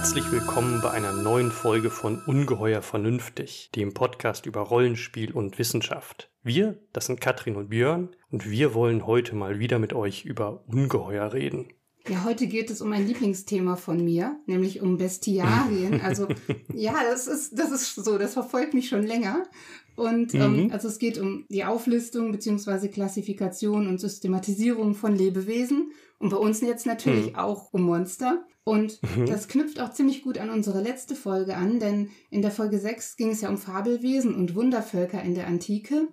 Herzlich willkommen bei einer neuen Folge von Ungeheuer Vernünftig, dem Podcast über Rollenspiel und Wissenschaft. Wir, das sind Katrin und Björn, und wir wollen heute mal wieder mit euch über Ungeheuer reden. Ja, heute geht es um ein Lieblingsthema von mir, nämlich um Bestiarien. Also ja, das ist, das ist so, das verfolgt mich schon länger. Und ähm, mhm. also es geht um die Auflistung beziehungsweise Klassifikation und Systematisierung von Lebewesen und bei uns jetzt natürlich mhm. auch um Monster. Und mhm. das knüpft auch ziemlich gut an unsere letzte Folge an, denn in der Folge 6 ging es ja um Fabelwesen und Wundervölker in der Antike.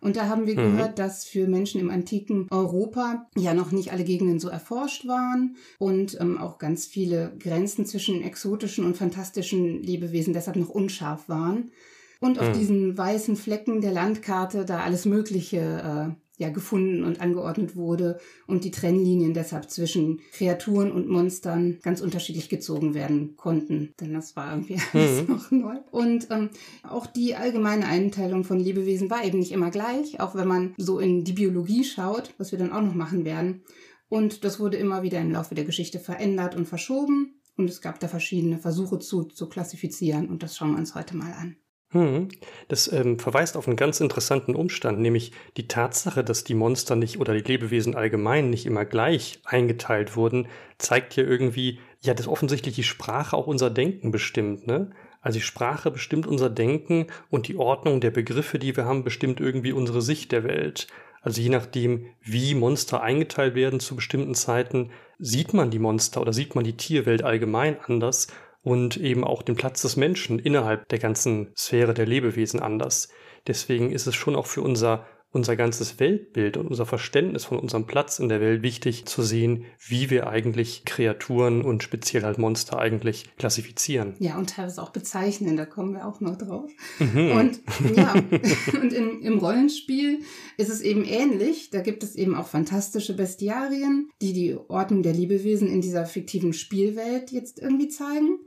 Und da haben wir mhm. gehört, dass für Menschen im antiken Europa ja noch nicht alle Gegenden so erforscht waren und ähm, auch ganz viele Grenzen zwischen exotischen und fantastischen Lebewesen deshalb noch unscharf waren und auf hm. diesen weißen Flecken der Landkarte da alles Mögliche äh, ja gefunden und angeordnet wurde und die Trennlinien deshalb zwischen Kreaturen und Monstern ganz unterschiedlich gezogen werden konnten, denn das war irgendwie alles mhm. noch neu. Und ähm, auch die allgemeine Einteilung von Lebewesen war eben nicht immer gleich, auch wenn man so in die Biologie schaut, was wir dann auch noch machen werden. Und das wurde immer wieder im Laufe der Geschichte verändert und verschoben. Und es gab da verschiedene Versuche zu, zu klassifizieren und das schauen wir uns heute mal an. Hm. Das ähm, verweist auf einen ganz interessanten Umstand, nämlich die Tatsache, dass die Monster nicht oder die Lebewesen allgemein nicht immer gleich eingeteilt wurden, zeigt ja irgendwie, ja, dass offensichtlich die Sprache auch unser Denken bestimmt, ne? Also die Sprache bestimmt unser Denken und die Ordnung der Begriffe, die wir haben, bestimmt irgendwie unsere Sicht der Welt. Also je nachdem, wie Monster eingeteilt werden zu bestimmten Zeiten, sieht man die Monster oder sieht man die Tierwelt allgemein anders und eben auch den Platz des Menschen innerhalb der ganzen Sphäre der Lebewesen anders. Deswegen ist es schon auch für unser unser ganzes Weltbild und unser Verständnis von unserem Platz in der Welt wichtig zu sehen, wie wir eigentlich Kreaturen und speziell halt Monster eigentlich klassifizieren. Ja, und teilweise auch bezeichnen, da kommen wir auch noch drauf. Mhm. Und ja, und in, im Rollenspiel ist es eben ähnlich. Da gibt es eben auch fantastische Bestiarien, die die Ordnung der Lebewesen in dieser fiktiven Spielwelt jetzt irgendwie zeigen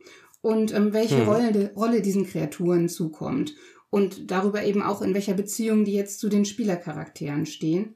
und ähm, welche hm. Rolle, Rolle diesen Kreaturen zukommt und darüber eben auch, in welcher Beziehung die jetzt zu den Spielercharakteren stehen.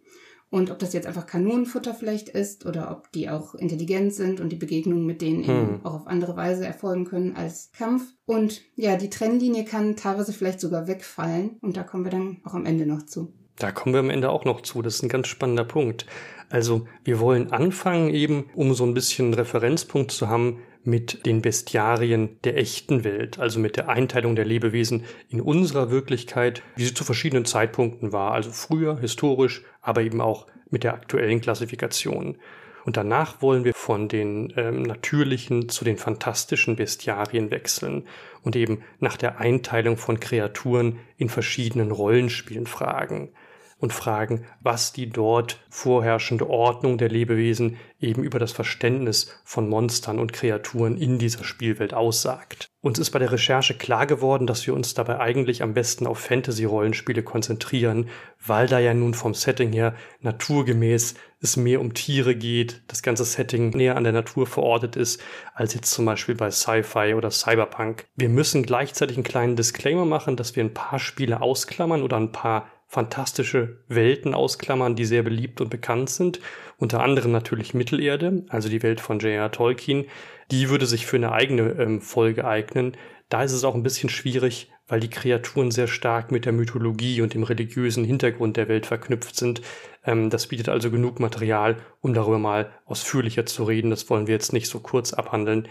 Und ob das jetzt einfach Kanonenfutter vielleicht ist oder ob die auch intelligent sind und die Begegnungen mit denen hm. eben auch auf andere Weise erfolgen können als Kampf. Und ja, die Trennlinie kann teilweise vielleicht sogar wegfallen und da kommen wir dann auch am Ende noch zu. Da kommen wir am Ende auch noch zu. Das ist ein ganz spannender Punkt. Also wir wollen anfangen eben, um so ein bisschen Referenzpunkt zu haben, mit den Bestiarien der echten Welt, also mit der Einteilung der Lebewesen in unserer Wirklichkeit, wie sie zu verschiedenen Zeitpunkten war, also früher, historisch, aber eben auch mit der aktuellen Klassifikation. Und danach wollen wir von den ähm, natürlichen zu den fantastischen Bestiarien wechseln und eben nach der Einteilung von Kreaturen in verschiedenen Rollenspielen fragen und fragen, was die dort vorherrschende Ordnung der Lebewesen eben über das Verständnis von Monstern und Kreaturen in dieser Spielwelt aussagt. Uns ist bei der Recherche klar geworden, dass wir uns dabei eigentlich am besten auf Fantasy-Rollenspiele konzentrieren, weil da ja nun vom Setting her naturgemäß es mehr um Tiere geht, das ganze Setting näher an der Natur verortet ist, als jetzt zum Beispiel bei Sci-Fi oder Cyberpunk. Wir müssen gleichzeitig einen kleinen Disclaimer machen, dass wir ein paar Spiele ausklammern oder ein paar fantastische Welten ausklammern, die sehr beliebt und bekannt sind. Unter anderem natürlich Mittelerde, also die Welt von J.R. Tolkien. Die würde sich für eine eigene ähm, Folge eignen. Da ist es auch ein bisschen schwierig, weil die Kreaturen sehr stark mit der Mythologie und dem religiösen Hintergrund der Welt verknüpft sind. Ähm, das bietet also genug Material, um darüber mal ausführlicher zu reden. Das wollen wir jetzt nicht so kurz abhandeln.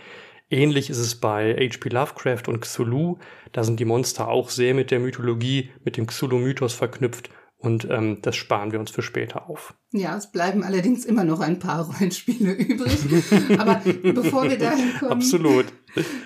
Ähnlich ist es bei H.P. Lovecraft und Cthulhu. Da sind die Monster auch sehr mit der Mythologie, mit dem Cthulhu-Mythos verknüpft und ähm, das sparen wir uns für später auf. Ja, es bleiben allerdings immer noch ein paar Rollenspiele übrig. Aber bevor wir dahin kommen, Absolut.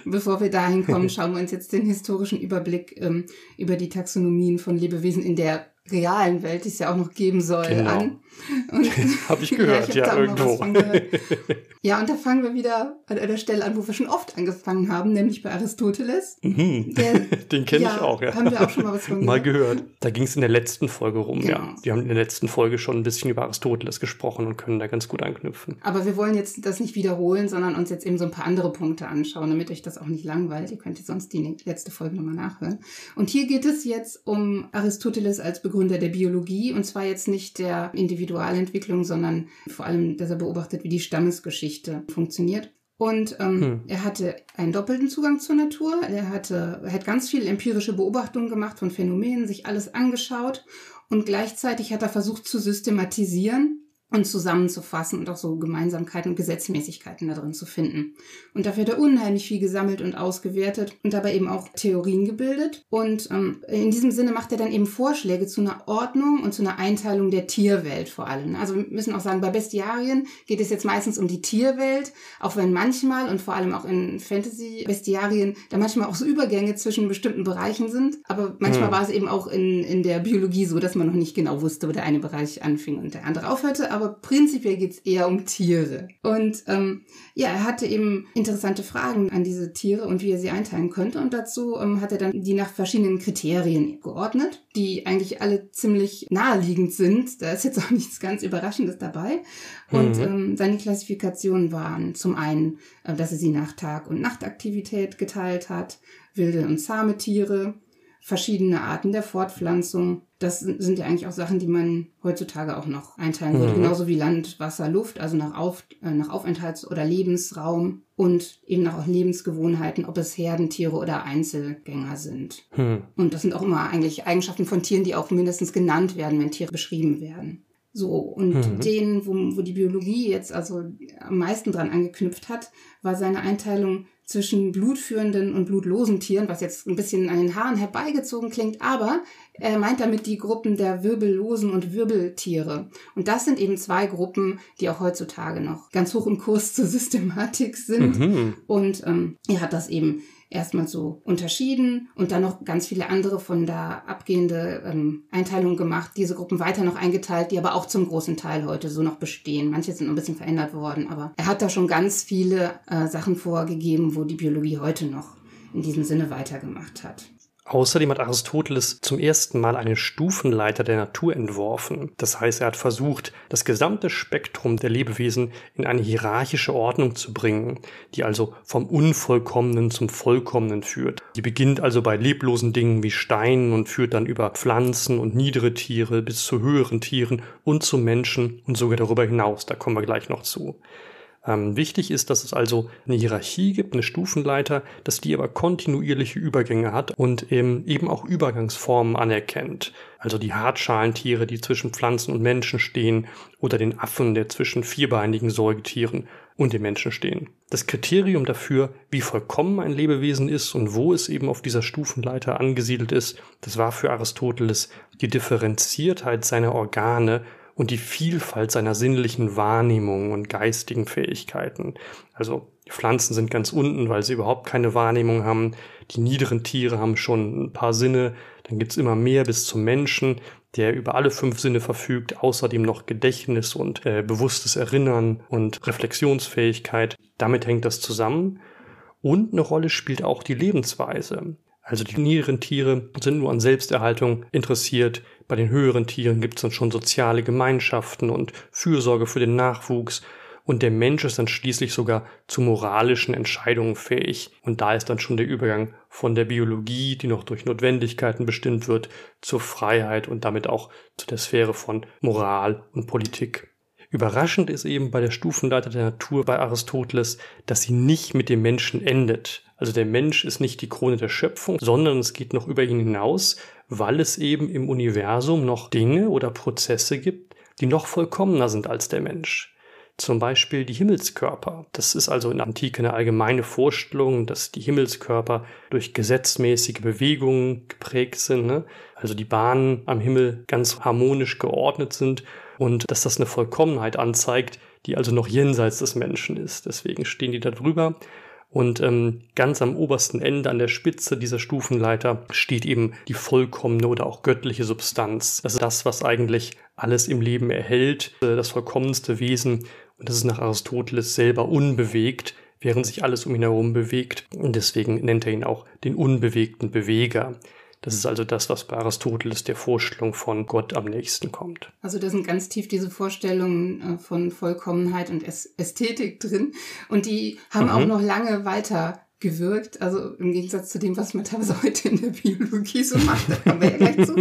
bevor wir dahin kommen, schauen wir uns jetzt den historischen Überblick ähm, über die Taxonomien von Lebewesen in der realen Welt, die es ja auch noch geben soll, genau. an. habe ich gehört, ja, ich ja irgendwo. Ja, und da fangen wir wieder an einer Stelle an, wo wir schon oft angefangen haben, nämlich bei Aristoteles. Mhm. Der, Den kenne ja, ich auch, ja. Haben wir auch schon mal was von gehört. Mal gehört. Da ging es in der letzten Folge rum, genau. ja. Wir haben in der letzten Folge schon ein bisschen über Aristoteles gesprochen und können da ganz gut anknüpfen. Aber wir wollen jetzt das nicht wiederholen, sondern uns jetzt eben so ein paar andere Punkte anschauen, damit euch das auch nicht langweilt. Ihr könnt sonst die letzte Folge nochmal nachhören. Und hier geht es jetzt um Aristoteles als Begründer der Biologie und zwar jetzt nicht der Individualentwicklung, sondern vor allem, dass er beobachtet, wie die Stammesgeschichte funktioniert. Und ähm, hm. er hatte einen doppelten Zugang zur Natur. Er hatte, er hat ganz viele empirische Beobachtungen gemacht von Phänomenen, sich alles angeschaut und gleichzeitig hat er versucht zu systematisieren und zusammenzufassen und auch so Gemeinsamkeiten und Gesetzmäßigkeiten da drin zu finden. Und dafür hat er unheimlich viel gesammelt und ausgewertet und dabei eben auch Theorien gebildet. Und ähm, in diesem Sinne macht er dann eben Vorschläge zu einer Ordnung und zu einer Einteilung der Tierwelt vor allem. Also wir müssen auch sagen, bei Bestiarien geht es jetzt meistens um die Tierwelt, auch wenn manchmal und vor allem auch in Fantasy-Bestiarien da manchmal auch so Übergänge zwischen bestimmten Bereichen sind. Aber manchmal hm. war es eben auch in, in der Biologie so, dass man noch nicht genau wusste, wo der eine Bereich anfing und der andere aufhörte. Aber aber prinzipiell geht es eher um Tiere. Und ähm, ja, er hatte eben interessante Fragen an diese Tiere und wie er sie einteilen könnte. Und dazu ähm, hat er dann die nach verschiedenen Kriterien geordnet, die eigentlich alle ziemlich naheliegend sind. Da ist jetzt auch nichts ganz Überraschendes dabei. Und mhm. ähm, seine Klassifikationen waren zum einen, äh, dass er sie nach Tag- und Nachtaktivität geteilt hat, wilde und zahme Tiere, verschiedene Arten der Fortpflanzung. Das sind ja eigentlich auch Sachen, die man heutzutage auch noch einteilen würde, mhm. genauso wie Land, Wasser, Luft, also nach, Auf, äh, nach Aufenthalts- oder Lebensraum und eben nach Lebensgewohnheiten, ob es Herdentiere oder Einzelgänger sind. Mhm. Und das sind auch immer eigentlich Eigenschaften von Tieren, die auch mindestens genannt werden, wenn Tiere beschrieben werden. So, und mhm. den, wo, wo die Biologie jetzt also am meisten dran angeknüpft hat, war seine Einteilung zwischen blutführenden und blutlosen Tieren, was jetzt ein bisschen an den Haaren herbeigezogen klingt, aber er meint damit die Gruppen der wirbellosen und Wirbeltiere. Und das sind eben zwei Gruppen, die auch heutzutage noch ganz hoch im Kurs zur Systematik sind. Mhm. Und ähm, er hat das eben erstmal so unterschieden und dann noch ganz viele andere von da abgehende ähm, Einteilungen gemacht, diese Gruppen weiter noch eingeteilt, die aber auch zum großen Teil heute so noch bestehen. Manche sind ein bisschen verändert worden, aber er hat da schon ganz viele äh, Sachen vorgegeben, wo die Biologie heute noch in diesem Sinne weitergemacht hat. Außerdem hat Aristoteles zum ersten Mal eine Stufenleiter der Natur entworfen. Das heißt, er hat versucht, das gesamte Spektrum der Lebewesen in eine hierarchische Ordnung zu bringen, die also vom Unvollkommenen zum Vollkommenen führt. Die beginnt also bei leblosen Dingen wie Steinen und führt dann über Pflanzen und niedere Tiere bis zu höheren Tieren und zu Menschen und sogar darüber hinaus. Da kommen wir gleich noch zu. Ähm, wichtig ist, dass es also eine Hierarchie gibt, eine Stufenleiter, dass die aber kontinuierliche Übergänge hat und ähm, eben auch Übergangsformen anerkennt. Also die Hartschalentiere, die zwischen Pflanzen und Menschen stehen, oder den Affen, der zwischen vierbeinigen Säugetieren und den Menschen stehen. Das Kriterium dafür, wie vollkommen ein Lebewesen ist und wo es eben auf dieser Stufenleiter angesiedelt ist, das war für Aristoteles die Differenziertheit seiner Organe und die Vielfalt seiner sinnlichen Wahrnehmungen und geistigen Fähigkeiten. Also die Pflanzen sind ganz unten, weil sie überhaupt keine Wahrnehmung haben. Die niederen Tiere haben schon ein paar Sinne. Dann gibt's immer mehr bis zum Menschen, der über alle fünf Sinne verfügt, außerdem noch Gedächtnis und äh, bewusstes Erinnern und Reflexionsfähigkeit. Damit hängt das zusammen. Und eine Rolle spielt auch die Lebensweise. Also die niederen Tiere sind nur an Selbsterhaltung interessiert. Bei den höheren Tieren gibt es dann schon soziale Gemeinschaften und Fürsorge für den Nachwuchs. Und der Mensch ist dann schließlich sogar zu moralischen Entscheidungen fähig. Und da ist dann schon der Übergang von der Biologie, die noch durch Notwendigkeiten bestimmt wird, zur Freiheit und damit auch zu der Sphäre von Moral und Politik. Überraschend ist eben bei der Stufenleiter der Natur bei Aristoteles, dass sie nicht mit dem Menschen endet. Also der Mensch ist nicht die Krone der Schöpfung, sondern es geht noch über ihn hinaus, weil es eben im Universum noch Dinge oder Prozesse gibt, die noch vollkommener sind als der Mensch. Zum Beispiel die Himmelskörper. Das ist also in der Antike eine allgemeine Vorstellung, dass die Himmelskörper durch gesetzmäßige Bewegungen geprägt sind. Ne? Also die Bahnen am Himmel ganz harmonisch geordnet sind und dass das eine Vollkommenheit anzeigt, die also noch jenseits des Menschen ist. Deswegen stehen die da drüber. Und ähm, ganz am obersten Ende, an der Spitze dieser Stufenleiter, steht eben die vollkommene oder auch göttliche Substanz. Das ist das, was eigentlich alles im Leben erhält, äh, das vollkommenste Wesen. Und das ist nach Aristoteles selber unbewegt, während sich alles um ihn herum bewegt. Und deswegen nennt er ihn auch den unbewegten Beweger. Das ist also das, was bei Aristoteles der Vorstellung von Gott am nächsten kommt. Also da sind ganz tief diese Vorstellungen äh, von Vollkommenheit und Ästhetik drin. Und die haben mhm. auch noch lange weiter gewirkt. Also im Gegensatz zu dem, was man teilweise heute in der Biologie so macht, da kommen wir ja gleich zu.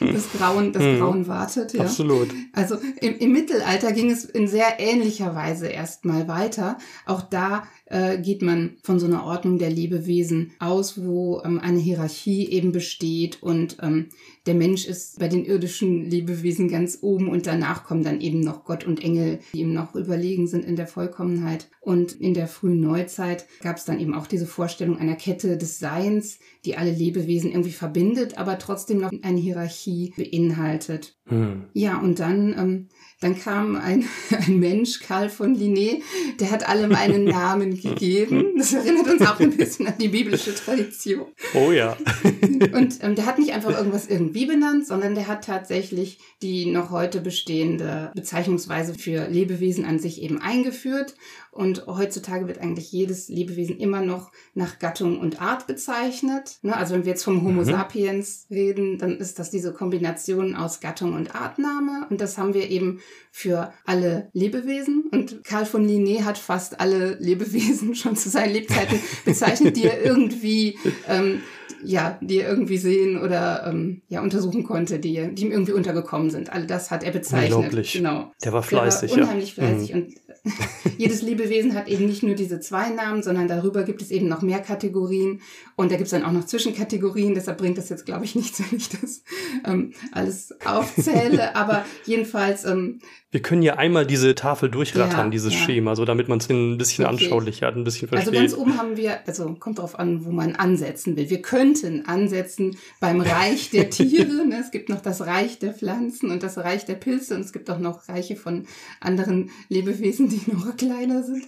Das Grauen, das mhm. Grauen wartet, ja. Absolut. Also im, im Mittelalter ging es in sehr ähnlicher Weise erstmal weiter. Auch da äh, geht man von so einer Ordnung der Lebewesen aus, wo ähm, eine Hierarchie eben besteht und ähm, der Mensch ist bei den irdischen Lebewesen ganz oben und danach kommen dann eben noch Gott und Engel, die ihm noch überlegen sind in der Vollkommenheit. Und in der frühen Neuzeit gab es dann eben auch diese Vorstellung einer Kette des Seins, die alle Lebewesen irgendwie verbindet, aber trotzdem noch eine Hierarchie beinhaltet. Hm. Ja, und dann ähm, dann kam ein, ein Mensch, Karl von Linné, der hat allem einen Namen gegeben. Das erinnert uns auch ein bisschen an die biblische Tradition. Oh ja. Und ähm, der hat nicht einfach irgendwas irgendwie benannt, sondern der hat tatsächlich die noch heute bestehende Bezeichnungsweise für Lebewesen an sich eben eingeführt und heutzutage wird eigentlich jedes Lebewesen immer noch nach Gattung und Art bezeichnet. Ne? Also wenn wir jetzt vom Homo mhm. sapiens reden, dann ist das diese Kombination aus Gattung und Artname. Und das haben wir eben für alle Lebewesen. Und Karl von Linné hat fast alle Lebewesen schon zu seinen Lebzeiten bezeichnet, die er irgendwie ähm, ja, die er irgendwie sehen oder ähm, ja untersuchen konnte, die, die ihm irgendwie untergekommen sind. All das hat er bezeichnet. Unglaublich. Genau. Der war fleißig. Der war unheimlich ja. fleißig. Mhm. Und jedes Lebewesen hat eben nicht nur diese zwei Namen, sondern darüber gibt es eben noch mehr Kategorien. Und da gibt es dann auch noch Zwischenkategorien. Deshalb bringt das jetzt, glaube ich, nichts, wenn ich das ähm, alles aufzähle. Aber jedenfalls ähm, wir können ja einmal diese Tafel durchrattern, ja, dieses ja. Schema, so damit man es ein bisschen okay. anschaulicher hat, ein bisschen versteht. Also ganz oben haben wir, also kommt darauf an, wo man ansetzen will. Wir könnten ansetzen beim Reich der Tiere. ne? Es gibt noch das Reich der Pflanzen und das Reich der Pilze und es gibt auch noch Reiche von anderen Lebewesen, die noch kleiner sind.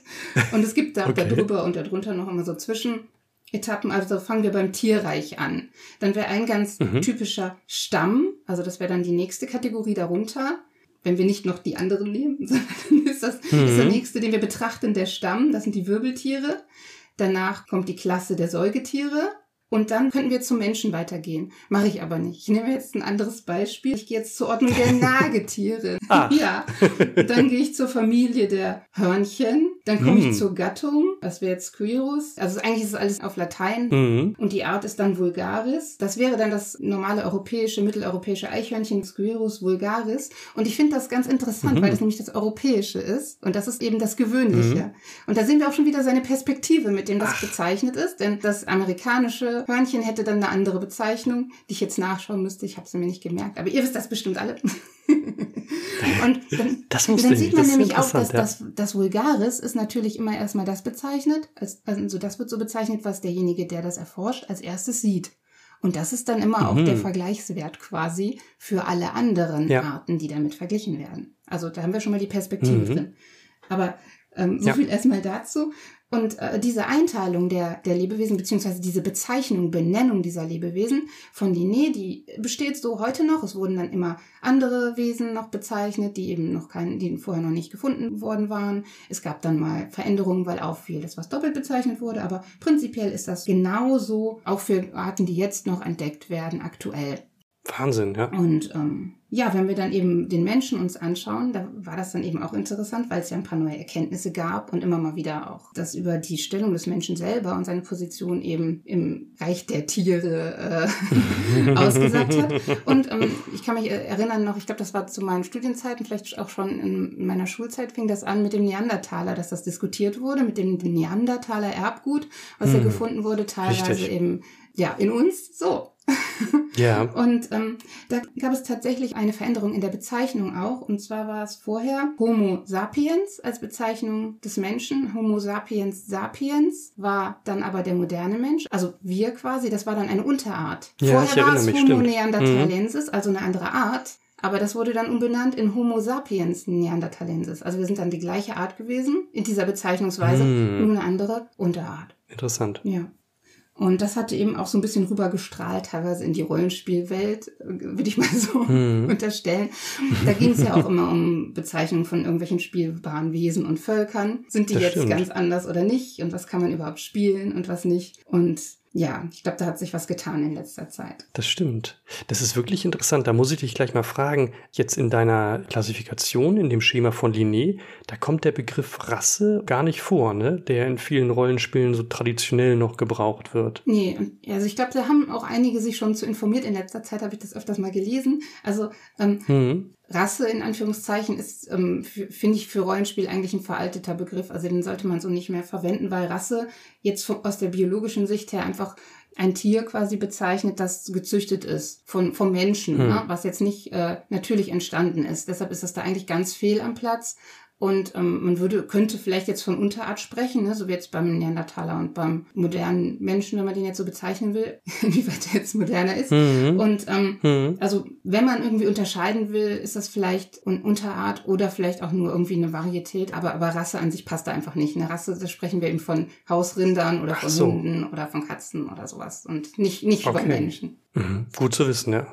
Und es gibt da okay. darüber und darunter noch immer so Zwischenetappen. Also fangen wir beim Tierreich an. Dann wäre ein ganz mhm. typischer Stamm, also das wäre dann die nächste Kategorie darunter wenn wir nicht noch die anderen nehmen, sondern ist das mhm. ist der mhm. nächste, den wir betrachten, der Stamm. Das sind die Wirbeltiere. Danach kommt die Klasse der Säugetiere. Und dann könnten wir zum Menschen weitergehen. Mache ich aber nicht. Ich nehme jetzt ein anderes Beispiel. Ich gehe jetzt zur Ordnung der Nagetiere. ah. Ja. Dann gehe ich zur Familie der Hörnchen. Dann komme hm. ich zur Gattung. Das wäre jetzt Quirus. Also eigentlich ist es alles auf Latein. Mhm. Und die Art ist dann Vulgaris. Das wäre dann das normale europäische, mitteleuropäische Eichhörnchen, Squirus vulgaris. Und ich finde das ganz interessant, mhm. weil das nämlich das Europäische ist. Und das ist eben das Gewöhnliche. Mhm. Und da sehen wir auch schon wieder seine Perspektive, mit dem das Ach. bezeichnet ist. Denn das amerikanische Hörnchen hätte dann eine andere Bezeichnung, die ich jetzt nachschauen müsste. Ich habe sie mir nicht gemerkt, aber ihr wisst das bestimmt alle. und dann, das dann sieht man nämlich auch, dass ja. das, das Vulgaris ist natürlich immer erstmal das bezeichnet, als, also das wird so bezeichnet, was derjenige, der das erforscht, als erstes sieht. Und das ist dann immer mhm. auch der mhm. Vergleichswert quasi für alle anderen ja. Arten, die damit verglichen werden. Also da haben wir schon mal die Perspektive mhm. drin. Aber ähm, so ja. viel erstmal dazu. Und äh, diese Einteilung der, der Lebewesen, beziehungsweise diese Bezeichnung, Benennung dieser Lebewesen von Linné, die besteht so heute noch. Es wurden dann immer andere Wesen noch bezeichnet, die eben noch kein, die vorher noch nicht gefunden worden waren. Es gab dann mal Veränderungen, weil auffiel, dass was doppelt bezeichnet wurde, aber prinzipiell ist das genauso auch für Arten, die jetzt noch entdeckt werden, aktuell. Wahnsinn, ja. Und ähm, ja, wenn wir dann eben den Menschen uns anschauen, da war das dann eben auch interessant, weil es ja ein paar neue Erkenntnisse gab und immer mal wieder auch das über die Stellung des Menschen selber und seine Position eben im Reich der Tiere äh, ausgesagt hat. Und ähm, ich kann mich erinnern noch, ich glaube, das war zu meinen Studienzeiten, vielleicht auch schon in meiner Schulzeit fing das an mit dem Neandertaler, dass das diskutiert wurde, mit dem Neandertaler Erbgut, was hm, ja gefunden wurde, teilweise richtig. eben ja in uns so ja. Und ähm, da gab es tatsächlich eine Veränderung in der Bezeichnung auch. Und zwar war es vorher Homo sapiens als Bezeichnung des Menschen. Homo sapiens sapiens war dann aber der moderne Mensch, also wir quasi. Das war dann eine Unterart. Ja, vorher war es mich, Homo stimmt. neanderthalensis, mhm. also eine andere Art. Aber das wurde dann umbenannt in Homo sapiens neanderthalensis. Also wir sind dann die gleiche Art gewesen in dieser Bezeichnungsweise, mhm. nur eine andere Unterart. Interessant. Ja. Und das hatte eben auch so ein bisschen rübergestrahlt, teilweise in die Rollenspielwelt, würde ich mal so mhm. unterstellen. Da ging es ja auch immer um Bezeichnungen von irgendwelchen spielbaren Wesen und Völkern. Sind die das jetzt stimmt. ganz anders oder nicht? Und was kann man überhaupt spielen und was nicht? Und ja, ich glaube, da hat sich was getan in letzter Zeit. Das stimmt. Das ist wirklich interessant. Da muss ich dich gleich mal fragen, jetzt in deiner Klassifikation, in dem Schema von Linné, da kommt der Begriff Rasse gar nicht vor, ne? der in vielen Rollenspielen so traditionell noch gebraucht wird. Nee, also ich glaube, da haben auch einige sich schon zu informiert. In letzter Zeit habe ich das öfters mal gelesen. Also ähm, mhm. Rasse in Anführungszeichen ist, ähm, finde ich, für Rollenspiel eigentlich ein veralteter Begriff. Also den sollte man so nicht mehr verwenden, weil Rasse jetzt von, aus der biologischen Sicht her einfach ein Tier quasi bezeichnet, das gezüchtet ist von vom Menschen, hm. ne? was jetzt nicht äh, natürlich entstanden ist. Deshalb ist das da eigentlich ganz fehl am Platz. Und ähm, man würde, könnte vielleicht jetzt von Unterart sprechen, ne? so wie jetzt beim Neandertaler und beim modernen Menschen, wenn man den jetzt so bezeichnen will, inwieweit der jetzt moderner ist. Mhm. Und ähm, mhm. also wenn man irgendwie unterscheiden will, ist das vielleicht eine Unterart oder vielleicht auch nur irgendwie eine Varietät, aber, aber Rasse an sich passt da einfach nicht. Eine Rasse, da sprechen wir eben von Hausrindern oder von so. Hunden oder von Katzen oder sowas und nicht, nicht okay. von Menschen. Mhm. Gut zu wissen, ja.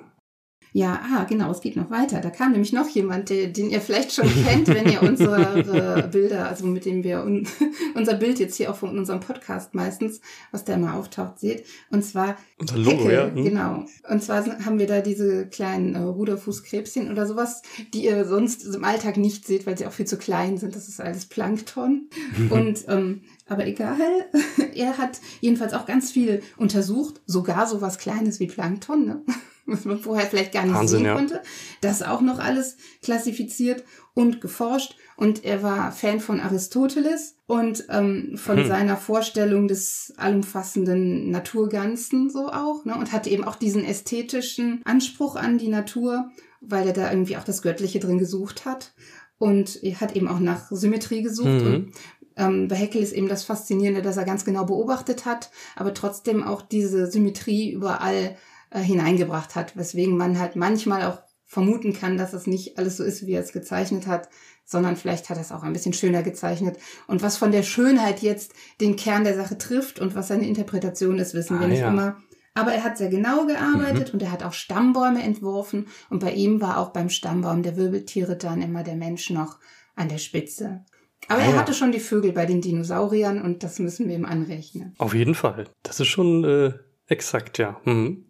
Ja, ah, genau, es geht noch weiter. Da kam nämlich noch jemand, den, den ihr vielleicht schon kennt, wenn ihr unsere Bilder, also mit dem wir un, unser Bild jetzt hier auch von unserem Podcast meistens, was da immer auftaucht, seht. Und zwar unser Logo, Heckel, ja. Hm. Genau. Und zwar haben wir da diese kleinen äh, Ruderfußkrebschen oder sowas, die ihr sonst im Alltag nicht seht, weil sie auch viel zu klein sind. Das ist alles Plankton. Und ähm, aber egal, er hat jedenfalls auch ganz viel untersucht, sogar sowas Kleines wie Plankton. Ne? was man vorher vielleicht gar nicht Wahnsinn, sehen ja. konnte. Das auch noch alles klassifiziert und geforscht. Und er war Fan von Aristoteles und ähm, von hm. seiner Vorstellung des allumfassenden Naturganzen so auch. Ne? Und hatte eben auch diesen ästhetischen Anspruch an die Natur, weil er da irgendwie auch das Göttliche drin gesucht hat. Und er hat eben auch nach Symmetrie gesucht. Mhm. Und ähm, bei Heckel ist eben das Faszinierende, dass er ganz genau beobachtet hat, aber trotzdem auch diese Symmetrie überall äh, hineingebracht hat, weswegen man halt manchmal auch vermuten kann, dass es nicht alles so ist, wie er es gezeichnet hat, sondern vielleicht hat er es auch ein bisschen schöner gezeichnet. Und was von der Schönheit jetzt den Kern der Sache trifft und was seine Interpretation ist, wissen ah, wir nicht ja. immer. Aber er hat sehr genau gearbeitet mhm. und er hat auch Stammbäume entworfen. Und bei ihm war auch beim Stammbaum der Wirbeltiere dann immer der Mensch noch an der Spitze. Aber ah, er hatte schon die Vögel bei den Dinosauriern und das müssen wir ihm anrechnen. Auf jeden Fall. Das ist schon äh, exakt, ja. Mhm.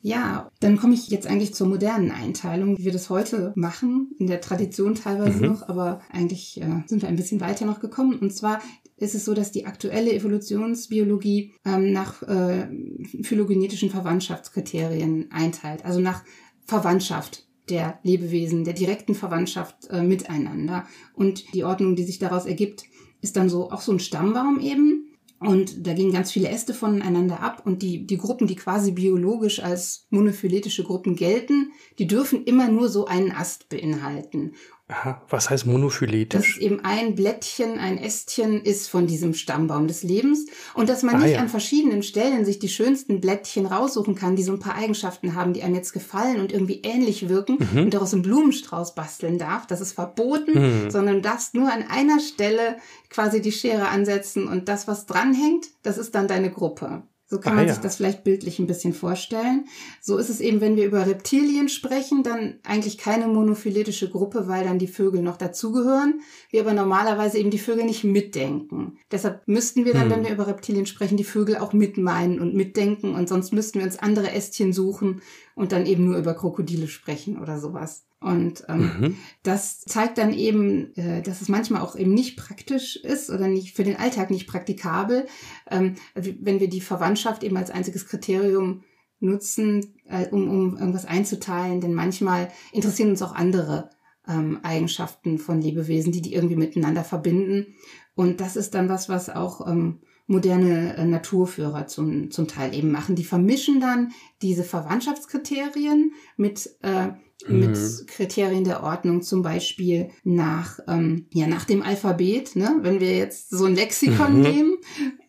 Ja, dann komme ich jetzt eigentlich zur modernen Einteilung, wie wir das heute machen, in der Tradition teilweise mhm. noch, aber eigentlich äh, sind wir ein bisschen weiter noch gekommen. Und zwar ist es so, dass die aktuelle Evolutionsbiologie ähm, nach äh, phylogenetischen Verwandtschaftskriterien einteilt, also nach Verwandtschaft der Lebewesen, der direkten Verwandtschaft äh, miteinander. Und die Ordnung, die sich daraus ergibt, ist dann so auch so ein Stammbaum eben, und da gehen ganz viele Äste voneinander ab und die, die Gruppen, die quasi biologisch als monophyletische Gruppen gelten, die dürfen immer nur so einen Ast beinhalten. Aha, was heißt monophyletisch? Das ist eben ein Blättchen, ein Ästchen ist von diesem Stammbaum des Lebens und dass man ah, nicht ja. an verschiedenen Stellen sich die schönsten Blättchen raussuchen kann, die so ein paar Eigenschaften haben, die einem jetzt gefallen und irgendwie ähnlich wirken mhm. und daraus einen Blumenstrauß basteln darf. Das ist verboten, mhm. sondern du darfst nur an einer Stelle quasi die Schere ansetzen und das, was dranhängt, das ist dann deine Gruppe. So kann ah, man ja. sich das vielleicht bildlich ein bisschen vorstellen. So ist es eben, wenn wir über Reptilien sprechen, dann eigentlich keine monophyletische Gruppe, weil dann die Vögel noch dazugehören. Wir aber normalerweise eben die Vögel nicht mitdenken. Deshalb müssten wir dann, hm. wenn wir über Reptilien sprechen, die Vögel auch mitmeinen und mitdenken und sonst müssten wir uns andere Ästchen suchen und dann eben nur über Krokodile sprechen oder sowas. Und ähm, mhm. das zeigt dann eben, äh, dass es manchmal auch eben nicht praktisch ist oder nicht für den Alltag nicht praktikabel, ähm, wenn wir die Verwandtschaft eben als einziges Kriterium nutzen, äh, um, um irgendwas einzuteilen. Denn manchmal interessieren uns auch andere ähm, Eigenschaften von Lebewesen, die die irgendwie miteinander verbinden. Und das ist dann was, was auch ähm, moderne äh, Naturführer zum, zum Teil eben machen. Die vermischen dann diese Verwandtschaftskriterien mit äh, mit mhm. Kriterien der Ordnung, zum Beispiel nach, ähm, ja, nach dem Alphabet. Ne? Wenn wir jetzt so ein Lexikon mhm. nehmen,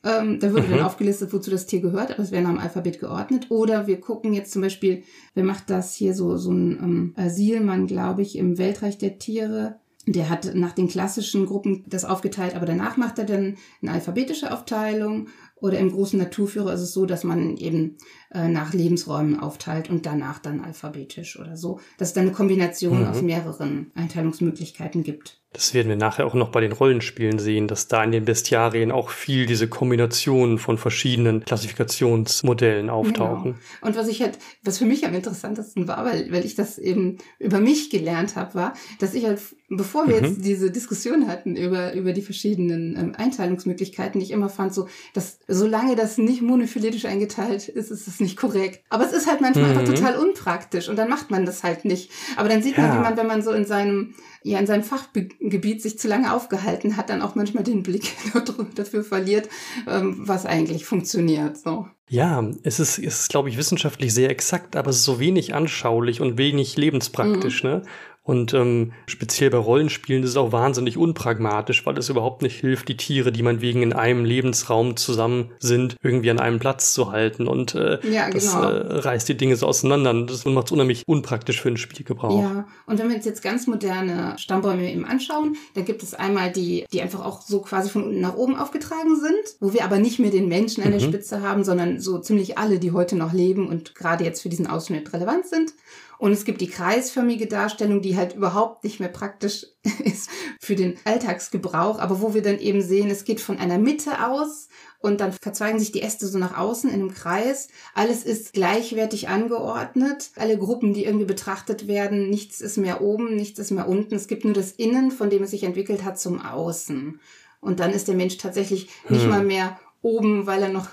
ähm, da würde mhm. dann aufgelistet, wozu das Tier gehört, aber es wäre nach dem Alphabet geordnet. Oder wir gucken jetzt zum Beispiel, wer macht das hier so, so ein ähm, Sielmann, glaube ich, im Weltreich der Tiere. Der hat nach den klassischen Gruppen das aufgeteilt, aber danach macht er dann eine alphabetische Aufteilung oder im großen Naturführer ist es so, dass man eben äh, nach Lebensräumen aufteilt und danach dann alphabetisch oder so. Dass es dann eine Kombination mhm. aus mehreren Einteilungsmöglichkeiten gibt. Das werden wir nachher auch noch bei den Rollenspielen sehen, dass da in den Bestiarien auch viel diese Kombinationen von verschiedenen Klassifikationsmodellen auftauchen. Genau. Und was ich halt, was für mich am interessantesten war, weil, weil ich das eben über mich gelernt habe, war, dass ich halt, bevor wir mhm. jetzt diese Diskussion hatten über, über die verschiedenen ähm, Einteilungsmöglichkeiten, ich immer fand so, dass solange das nicht monophyletisch eingeteilt ist, ist es nicht korrekt. Aber es ist halt manchmal mhm. einfach total unpraktisch und dann macht man das halt nicht. Aber dann sieht ja. man, wie man, wenn man so in seinem ja in seinem Fachgebiet sich zu lange aufgehalten hat, dann auch manchmal den Blick dafür verliert, ähm, was eigentlich funktioniert. So. Ja, es ist, es ist, glaube ich, wissenschaftlich sehr exakt, aber es ist so wenig anschaulich und wenig lebenspraktisch, mhm. ne? Und ähm, speziell bei Rollenspielen ist es auch wahnsinnig unpragmatisch, weil es überhaupt nicht hilft, die Tiere, die man wegen in einem Lebensraum zusammen sind, irgendwie an einem Platz zu halten. Und äh, ja, das genau. äh, reißt die Dinge so auseinander. Das macht es unheimlich unpraktisch für einen Spielgebrauch. Ja, und wenn wir uns jetzt ganz moderne Stammbäume eben anschauen, dann gibt es einmal die, die einfach auch so quasi von unten nach oben aufgetragen sind, wo wir aber nicht mehr den Menschen an der mhm. Spitze haben, sondern so ziemlich alle, die heute noch leben und gerade jetzt für diesen Ausschnitt relevant sind. Und es gibt die kreisförmige Darstellung, die halt überhaupt nicht mehr praktisch ist für den Alltagsgebrauch, aber wo wir dann eben sehen, es geht von einer Mitte aus und dann verzweigen sich die Äste so nach außen in einem Kreis. Alles ist gleichwertig angeordnet. Alle Gruppen, die irgendwie betrachtet werden, nichts ist mehr oben, nichts ist mehr unten. Es gibt nur das Innen, von dem es sich entwickelt hat, zum Außen. Und dann ist der Mensch tatsächlich nicht hm. mal mehr oben, weil er noch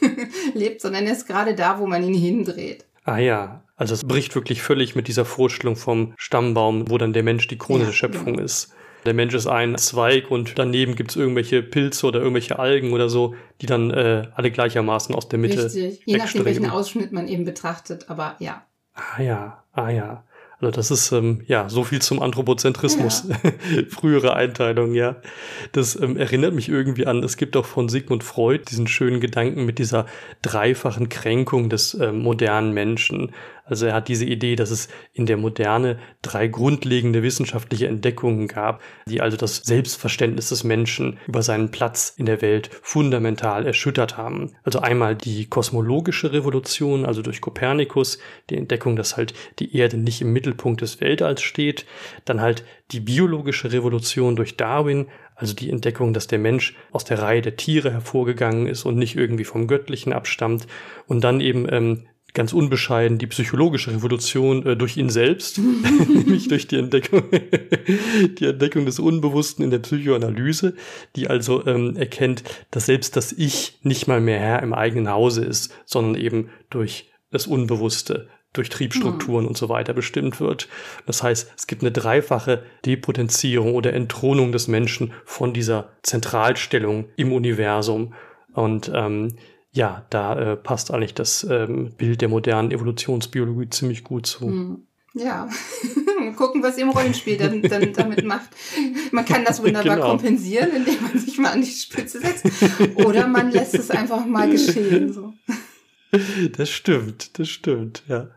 lebt, sondern er ist gerade da, wo man ihn hindreht. Ah ja, also es bricht wirklich völlig mit dieser Vorstellung vom Stammbaum, wo dann der Mensch die Krone ja, der Schöpfung genau. ist. Der Mensch ist ein Zweig und daneben gibt's irgendwelche Pilze oder irgendwelche Algen oder so, die dann äh, alle gleichermaßen aus der Mitte. Richtig, je nachdem, welchen Ausschnitt man eben betrachtet, aber ja. Ah ja, ah ja. Also das ist ähm, ja so viel zum Anthropozentrismus. Ja. Frühere Einteilung, ja. Das ähm, erinnert mich irgendwie an, es gibt auch von Sigmund Freud diesen schönen Gedanken mit dieser dreifachen Kränkung des ähm, modernen Menschen. Also er hat diese Idee, dass es in der Moderne drei grundlegende wissenschaftliche Entdeckungen gab, die also das Selbstverständnis des Menschen über seinen Platz in der Welt fundamental erschüttert haben. Also einmal die kosmologische Revolution, also durch Kopernikus, die Entdeckung, dass halt die Erde nicht im Mittelpunkt des Weltalls steht, dann halt die biologische Revolution durch Darwin, also die Entdeckung, dass der Mensch aus der Reihe der Tiere hervorgegangen ist und nicht irgendwie vom Göttlichen abstammt. Und dann eben ähm, ganz unbescheiden die psychologische Revolution äh, durch ihn selbst, nämlich durch die Entdeckung, die Entdeckung des Unbewussten in der Psychoanalyse, die also ähm, erkennt, dass selbst das Ich nicht mal mehr Herr im eigenen Hause ist, sondern eben durch das Unbewusste, durch Triebstrukturen mhm. und so weiter bestimmt wird. Das heißt, es gibt eine dreifache Depotenzierung oder Entthronung des Menschen von dieser Zentralstellung im Universum. Und ähm, ja, da äh, passt eigentlich das ähm, Bild der modernen Evolutionsbiologie ziemlich gut zu. Hm. Ja, gucken, was ihr im Rollenspiel dann, dann damit macht. Man kann das wunderbar genau. kompensieren, indem man sich mal an die Spitze setzt. Oder man lässt es einfach mal geschehen. So. Das stimmt, das stimmt, ja.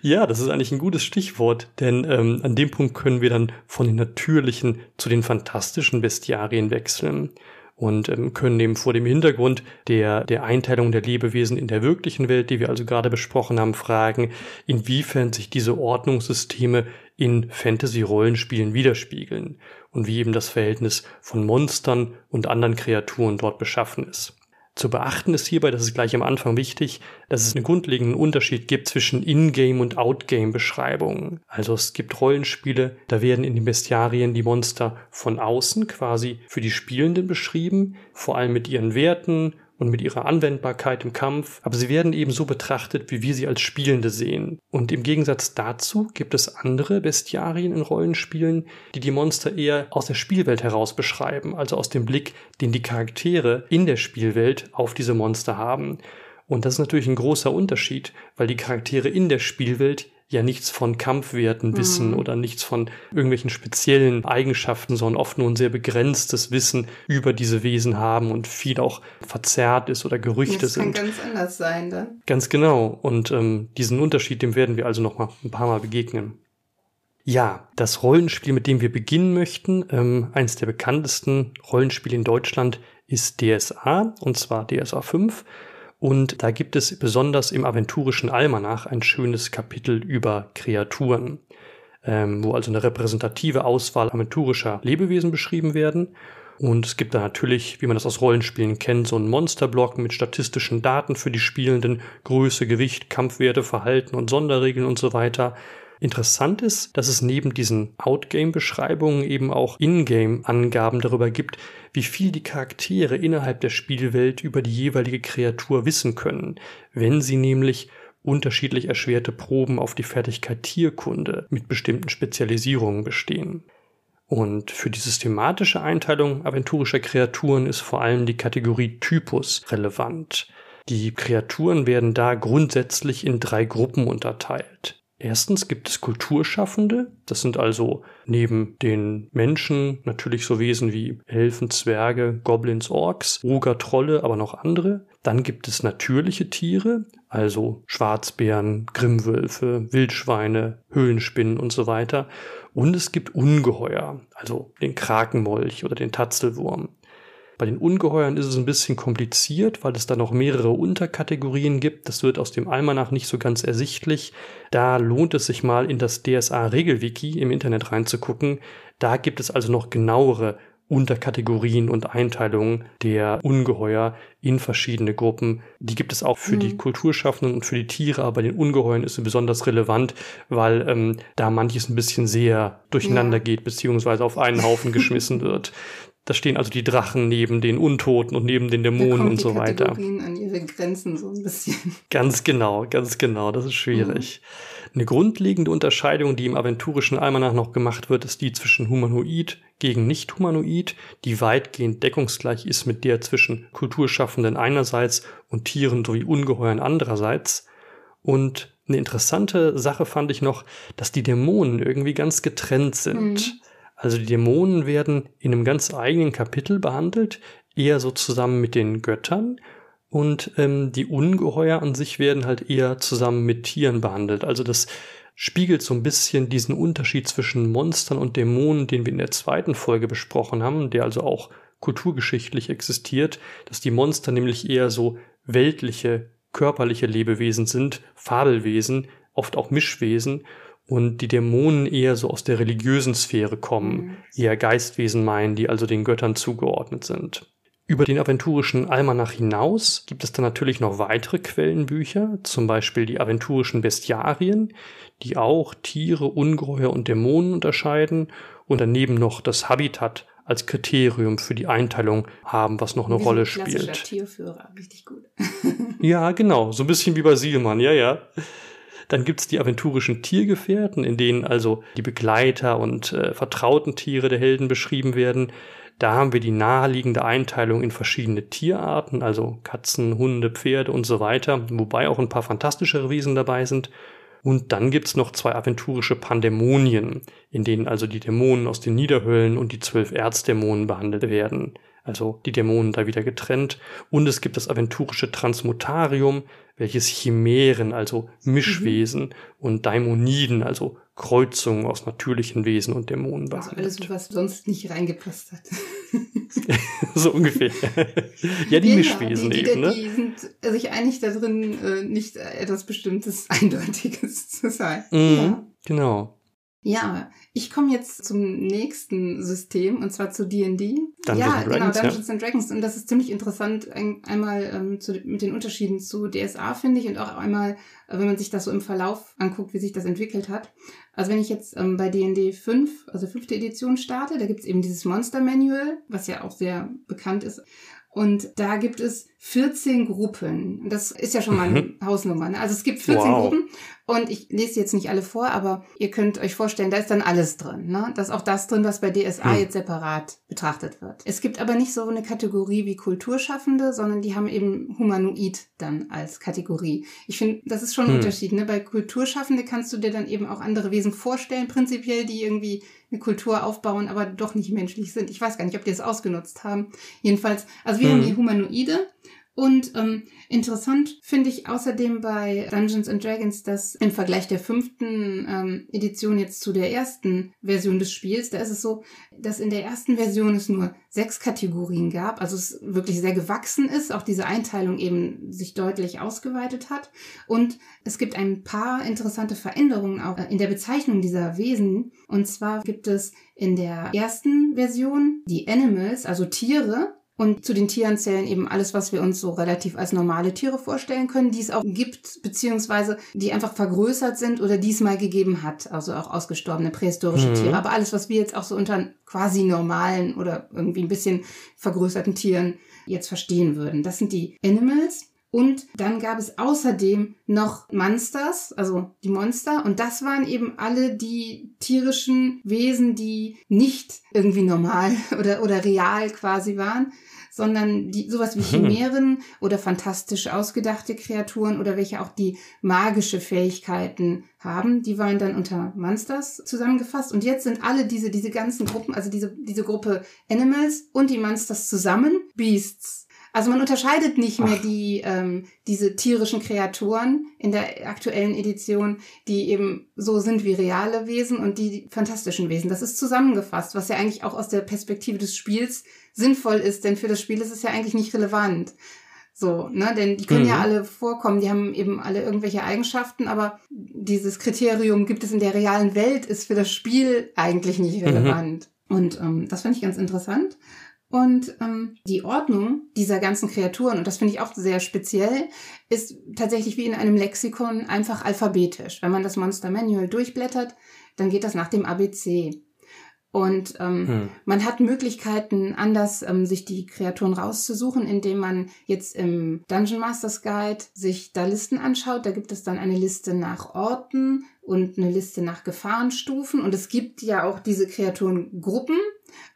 Ja, das ist eigentlich ein gutes Stichwort, denn ähm, an dem Punkt können wir dann von den natürlichen zu den fantastischen Bestiarien wechseln und ähm, können eben vor dem Hintergrund der, der Einteilung der Lebewesen in der wirklichen Welt, die wir also gerade besprochen haben, fragen, inwiefern sich diese Ordnungssysteme in Fantasy-Rollenspielen widerspiegeln und wie eben das Verhältnis von Monstern und anderen Kreaturen dort beschaffen ist. Zu beachten ist hierbei, das ist gleich am Anfang wichtig, dass es einen grundlegenden Unterschied gibt zwischen In-Game und Out-Game-Beschreibungen. Also es gibt Rollenspiele, da werden in den Bestiarien die Monster von außen quasi für die Spielenden beschrieben, vor allem mit ihren Werten und mit ihrer Anwendbarkeit im Kampf, aber sie werden eben so betrachtet, wie wir sie als Spielende sehen. Und im Gegensatz dazu gibt es andere Bestiarien in Rollenspielen, die die Monster eher aus der Spielwelt heraus beschreiben, also aus dem Blick, den die Charaktere in der Spielwelt auf diese Monster haben. Und das ist natürlich ein großer Unterschied, weil die Charaktere in der Spielwelt ja nichts von Kampfwerten mhm. wissen oder nichts von irgendwelchen speziellen Eigenschaften, sondern oft nur ein sehr begrenztes Wissen über diese Wesen haben und viel auch verzerrt ist oder Gerüchte das sind. Das kann ganz anders sein dann. Ganz genau. Und ähm, diesen Unterschied, dem werden wir also noch mal ein paar Mal begegnen. Ja, das Rollenspiel, mit dem wir beginnen möchten, ähm, eines der bekanntesten Rollenspiele in Deutschland, ist DSA, und zwar DSA 5. Und da gibt es besonders im aventurischen Almanach ein schönes Kapitel über Kreaturen, ähm, wo also eine repräsentative Auswahl aventurischer Lebewesen beschrieben werden. Und es gibt da natürlich, wie man das aus Rollenspielen kennt, so einen Monsterblock mit statistischen Daten für die Spielenden, Größe, Gewicht, Kampfwerte, Verhalten und Sonderregeln und so weiter. Interessant ist, dass es neben diesen Outgame-Beschreibungen eben auch Ingame-Angaben darüber gibt, wie viel die Charaktere innerhalb der Spielwelt über die jeweilige Kreatur wissen können, wenn sie nämlich unterschiedlich erschwerte Proben auf die Fertigkeit Tierkunde mit bestimmten Spezialisierungen bestehen. Und für die systematische Einteilung aventurischer Kreaturen ist vor allem die Kategorie Typus relevant. Die Kreaturen werden da grundsätzlich in drei Gruppen unterteilt. Erstens gibt es Kulturschaffende, das sind also neben den Menschen natürlich so Wesen wie Elfen, Zwerge, Goblins, Orks, Ruger, Trolle, aber noch andere. Dann gibt es natürliche Tiere, also Schwarzbären, Grimmwölfe, Wildschweine, Höhlenspinnen und so weiter. Und es gibt Ungeheuer, also den Krakenmolch oder den Tatzelwurm. Bei den Ungeheuern ist es ein bisschen kompliziert, weil es da noch mehrere Unterkategorien gibt. Das wird aus dem Almanach nicht so ganz ersichtlich. Da lohnt es sich mal in das DSA-Regelwiki im Internet reinzugucken. Da gibt es also noch genauere Unterkategorien und Einteilungen der Ungeheuer in verschiedene Gruppen. Die gibt es auch für mhm. die Kulturschaffenden und für die Tiere, aber bei den Ungeheuern ist sie besonders relevant, weil ähm, da manches ein bisschen sehr durcheinander ja. geht, beziehungsweise auf einen Haufen geschmissen wird. Da stehen also die Drachen neben den Untoten und neben den Dämonen und so weiter. Kategorien an ihre Grenzen so ein bisschen. Ganz genau, ganz genau. Das ist schwierig. Mhm. Eine grundlegende Unterscheidung, die im aventurischen Almanach noch gemacht wird, ist die zwischen Humanoid gegen Nicht-Humanoid, die weitgehend deckungsgleich ist mit der zwischen Kulturschaffenden einerseits und Tieren sowie Ungeheuern andererseits. Und eine interessante Sache fand ich noch, dass die Dämonen irgendwie ganz getrennt sind. Mhm. Also die Dämonen werden in einem ganz eigenen Kapitel behandelt, eher so zusammen mit den Göttern. Und ähm, die Ungeheuer an sich werden halt eher zusammen mit Tieren behandelt. Also das spiegelt so ein bisschen diesen Unterschied zwischen Monstern und Dämonen, den wir in der zweiten Folge besprochen haben, der also auch kulturgeschichtlich existiert, dass die Monster nämlich eher so weltliche, körperliche Lebewesen sind, Fabelwesen, oft auch Mischwesen und die Dämonen eher so aus der religiösen Sphäre kommen, mhm. eher Geistwesen meinen, die also den Göttern zugeordnet sind. Über den aventurischen Almanach hinaus gibt es dann natürlich noch weitere Quellenbücher, zum Beispiel die aventurischen Bestiarien, die auch Tiere, Ungeheuer und Dämonen unterscheiden und daneben noch das Habitat als Kriterium für die Einteilung haben, was noch eine wie Rolle spielt. Tierführer, richtig gut. ja, genau, so ein bisschen wie bei Sielmann, ja, ja. Dann gibt's die aventurischen Tiergefährten, in denen also die Begleiter und äh, vertrauten Tiere der Helden beschrieben werden. Da haben wir die naheliegende Einteilung in verschiedene Tierarten, also Katzen, Hunde, Pferde und so weiter, wobei auch ein paar fantastischere Wesen dabei sind. Und dann gibt's noch zwei aventurische Pandämonien, in denen also die Dämonen aus den Niederhöllen und die zwölf Erzdämonen behandelt werden also die Dämonen da wieder getrennt. Und es gibt das aventurische Transmutarium, welches Chimären, also Mischwesen mhm. und Daimoniden, also Kreuzungen aus natürlichen Wesen und Dämonen behandelt. Also alles, was sonst nicht reingepasst hat. so ungefähr. ja, die ja, Mischwesen die, die, eben, ne? Die sind sich einig darin, äh, nicht etwas Bestimmtes, Eindeutiges zu sein. Mhm, ja. Genau. Ja, ich komme jetzt zum nächsten System und zwar zu D&D. Ja, genau, Dungeons ja. and Dragons und das ist ziemlich interessant ein, einmal ähm, zu, mit den Unterschieden zu DSA finde ich und auch einmal, äh, wenn man sich das so im Verlauf anguckt, wie sich das entwickelt hat. Also wenn ich jetzt ähm, bei D&D 5, also fünfte Edition starte, da gibt's eben dieses Monster Manual, was ja auch sehr bekannt ist. Und da gibt es 14 Gruppen. Das ist ja schon mal eine mhm. Hausnummer. Ne? Also es gibt 14 wow. Gruppen und ich lese jetzt nicht alle vor, aber ihr könnt euch vorstellen, da ist dann alles drin. Ne? Da ist auch das drin, was bei DSA hm. jetzt separat betrachtet wird. Es gibt aber nicht so eine Kategorie wie Kulturschaffende, sondern die haben eben Humanoid dann als Kategorie. Ich finde, das ist schon ein hm. Unterschied. Ne? Bei Kulturschaffende kannst du dir dann eben auch andere Wesen vorstellen, prinzipiell, die irgendwie eine Kultur aufbauen, aber doch nicht menschlich sind. Ich weiß gar nicht, ob die das ausgenutzt haben. Jedenfalls, also wir hm. haben die Humanoide Und ähm, interessant finde ich außerdem bei Dungeons and Dragons, dass im Vergleich der fünften ähm, Edition jetzt zu der ersten Version des Spiels, da ist es so, dass in der ersten Version es nur sechs Kategorien gab, also es wirklich sehr gewachsen ist, auch diese Einteilung eben sich deutlich ausgeweitet hat. Und es gibt ein paar interessante Veränderungen auch in der Bezeichnung dieser Wesen. Und zwar gibt es in der ersten Version die Animals, also Tiere, und zu den Tieren zählen eben alles, was wir uns so relativ als normale Tiere vorstellen können, die es auch gibt, beziehungsweise die einfach vergrößert sind oder diesmal gegeben hat. Also auch ausgestorbene prähistorische mhm. Tiere. Aber alles, was wir jetzt auch so unter quasi normalen oder irgendwie ein bisschen vergrößerten Tieren jetzt verstehen würden. Das sind die Animals. Und dann gab es außerdem noch Monsters, also die Monster. Und das waren eben alle die tierischen Wesen, die nicht irgendwie normal oder, oder real quasi waren, sondern die, sowas wie mhm. Chimären oder fantastisch ausgedachte Kreaturen oder welche auch die magische Fähigkeiten haben, die waren dann unter Monsters zusammengefasst. Und jetzt sind alle diese, diese ganzen Gruppen, also diese, diese Gruppe Animals und die Monsters zusammen Beasts. Also man unterscheidet nicht mehr die ähm, diese tierischen Kreaturen in der aktuellen Edition, die eben so sind wie reale Wesen und die fantastischen Wesen. Das ist zusammengefasst, was ja eigentlich auch aus der Perspektive des Spiels sinnvoll ist, denn für das Spiel ist es ja eigentlich nicht relevant. So, ne, denn die können mhm. ja alle vorkommen, die haben eben alle irgendwelche Eigenschaften, aber dieses Kriterium gibt es in der realen Welt, ist für das Spiel eigentlich nicht mhm. relevant. Mhm. Und ähm, das fand ich ganz interessant. Und ähm, die Ordnung dieser ganzen Kreaturen, und das finde ich auch sehr speziell, ist tatsächlich wie in einem Lexikon einfach alphabetisch. Wenn man das Monster Manual durchblättert, dann geht das nach dem ABC. Und ähm, hm. man hat Möglichkeiten, anders ähm, sich die Kreaturen rauszusuchen, indem man jetzt im Dungeon Masters Guide sich da Listen anschaut. Da gibt es dann eine Liste nach Orten und eine Liste nach Gefahrenstufen. Und es gibt ja auch diese Kreaturengruppen,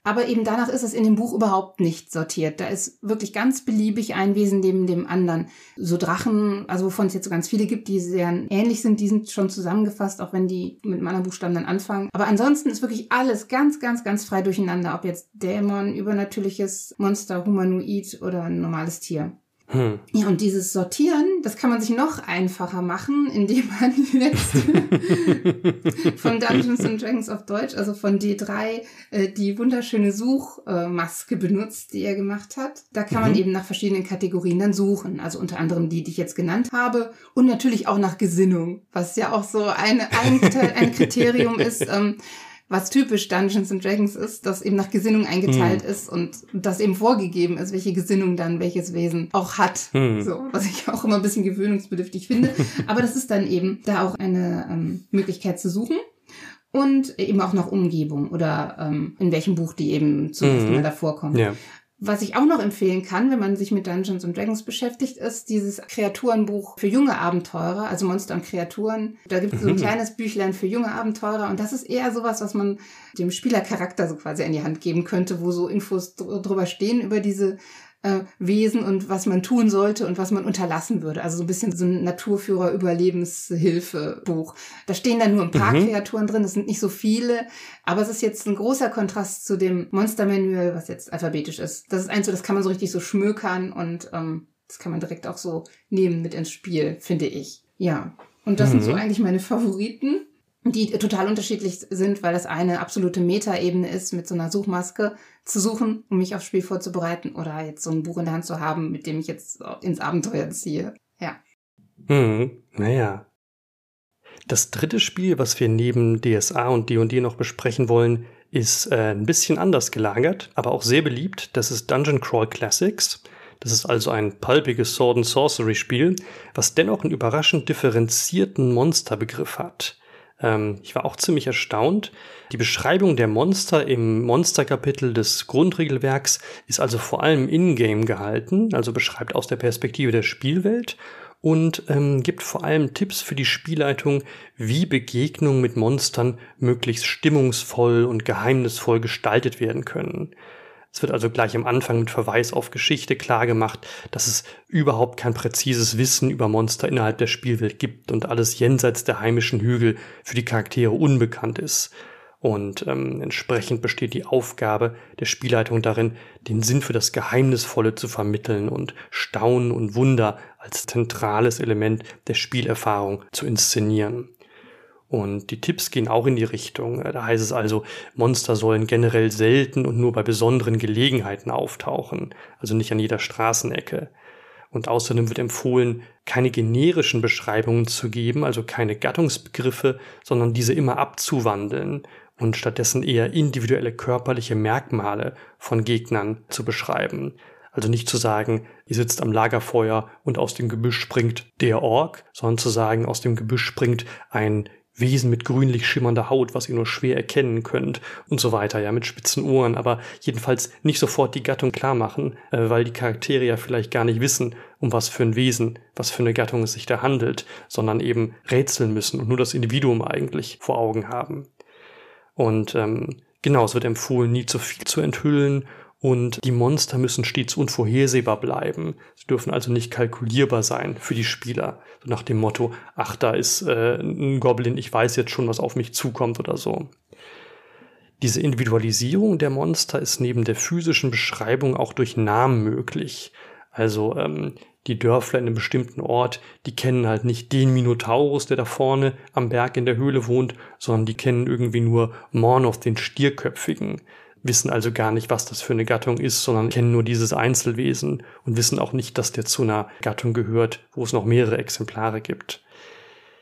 aber eben danach ist es in dem Buch überhaupt nicht sortiert. Da ist wirklich ganz beliebig ein Wesen neben dem anderen. So Drachen, also wovon es jetzt so ganz viele gibt, die sehr ähnlich sind, die sind schon zusammengefasst, auch wenn die mit anderen Buchstaben dann anfangen. Aber ansonsten ist wirklich alles ganz, ganz, ganz frei durcheinander, ob jetzt Dämon, übernatürliches Monster, Humanoid oder ein normales Tier. Hm. Ja, und dieses Sortieren, das kann man sich noch einfacher machen, indem man jetzt von Dungeons and Dragons auf Deutsch, also von D3, äh, die wunderschöne Suchmaske benutzt, die er gemacht hat. Da kann mhm. man eben nach verschiedenen Kategorien dann suchen. Also unter anderem die, die ich jetzt genannt habe. Und natürlich auch nach Gesinnung, was ja auch so eine, ein, ein Kriterium ist. Ähm, was typisch Dungeons and Dragons ist, dass eben nach Gesinnung eingeteilt hm. ist und das eben vorgegeben ist, welche Gesinnung dann welches Wesen auch hat. Hm. So, was ich auch immer ein bisschen gewöhnungsbedürftig finde. Aber das ist dann eben da auch eine ähm, Möglichkeit zu suchen und eben auch nach Umgebung oder ähm, in welchem Buch die eben zuerst mhm. davor kommen. Ja. Was ich auch noch empfehlen kann, wenn man sich mit Dungeons and Dragons beschäftigt, ist dieses Kreaturenbuch für junge Abenteurer, also Monster und Kreaturen. Da gibt es so ein mhm. kleines Büchlein für junge Abenteurer und das ist eher sowas, was man dem Spielercharakter so quasi in die Hand geben könnte, wo so Infos drüber stehen über diese äh, Wesen und was man tun sollte und was man unterlassen würde. Also so ein bisschen so ein Naturführer-Überlebenshilfe-Buch. Da stehen dann nur ein paar mhm. Kreaturen drin, es sind nicht so viele, aber es ist jetzt ein großer Kontrast zu dem Monster-Manual, was jetzt alphabetisch ist. Das ist eins so, das kann man so richtig so schmökern und ähm, das kann man direkt auch so nehmen mit ins Spiel, finde ich. Ja. Und das mhm. sind so mhm. eigentlich meine Favoriten die total unterschiedlich sind, weil das eine absolute Metaebene ist, mit so einer Suchmaske zu suchen, um mich aufs Spiel vorzubereiten, oder jetzt so ein Buch in der Hand zu haben, mit dem ich jetzt ins Abenteuer ziehe. Ja. Hm, naja. Das dritte Spiel, was wir neben DSA und D&D noch besprechen wollen, ist äh, ein bisschen anders gelagert, aber auch sehr beliebt. Das ist Dungeon Crawl Classics. Das ist also ein pulpiges Sword and Sorcery Spiel, was dennoch einen überraschend differenzierten Monsterbegriff hat. Ähm, ich war auch ziemlich erstaunt. Die Beschreibung der Monster im Monsterkapitel des Grundregelwerks ist also vor allem in-game gehalten, also beschreibt aus der Perspektive der Spielwelt und ähm, gibt vor allem Tipps für die Spielleitung, wie Begegnungen mit Monstern möglichst stimmungsvoll und geheimnisvoll gestaltet werden können. Es wird also gleich am Anfang mit Verweis auf Geschichte klargemacht, dass es überhaupt kein präzises Wissen über Monster innerhalb der Spielwelt gibt und alles jenseits der heimischen Hügel für die Charaktere unbekannt ist. Und ähm, entsprechend besteht die Aufgabe der Spielleitung darin, den Sinn für das Geheimnisvolle zu vermitteln und Staunen und Wunder als zentrales Element der Spielerfahrung zu inszenieren. Und die Tipps gehen auch in die Richtung. Da heißt es also, Monster sollen generell selten und nur bei besonderen Gelegenheiten auftauchen, also nicht an jeder Straßenecke. Und außerdem wird empfohlen, keine generischen Beschreibungen zu geben, also keine Gattungsbegriffe, sondern diese immer abzuwandeln und stattdessen eher individuelle körperliche Merkmale von Gegnern zu beschreiben. Also nicht zu sagen, ihr sitzt am Lagerfeuer und aus dem Gebüsch springt der Ork, sondern zu sagen, aus dem Gebüsch springt ein Wesen mit grünlich schimmernder Haut, was ihr nur schwer erkennen könnt und so weiter, ja, mit spitzen Ohren, aber jedenfalls nicht sofort die Gattung klar machen, äh, weil die Charaktere ja vielleicht gar nicht wissen, um was für ein Wesen, was für eine Gattung es sich da handelt, sondern eben rätseln müssen und nur das Individuum eigentlich vor Augen haben. Und ähm, genau, es wird empfohlen, nie zu viel zu enthüllen und die Monster müssen stets unvorhersehbar bleiben. Sie dürfen also nicht kalkulierbar sein für die Spieler. So nach dem Motto, ach, da ist äh, ein Goblin, ich weiß jetzt schon, was auf mich zukommt oder so. Diese Individualisierung der Monster ist neben der physischen Beschreibung auch durch Namen möglich. Also ähm, die Dörfler in einem bestimmten Ort, die kennen halt nicht den Minotaurus, der da vorne am Berg in der Höhle wohnt, sondern die kennen irgendwie nur Mornoth, den Stierköpfigen wissen also gar nicht, was das für eine Gattung ist, sondern kennen nur dieses Einzelwesen und wissen auch nicht, dass der zu einer Gattung gehört, wo es noch mehrere Exemplare gibt.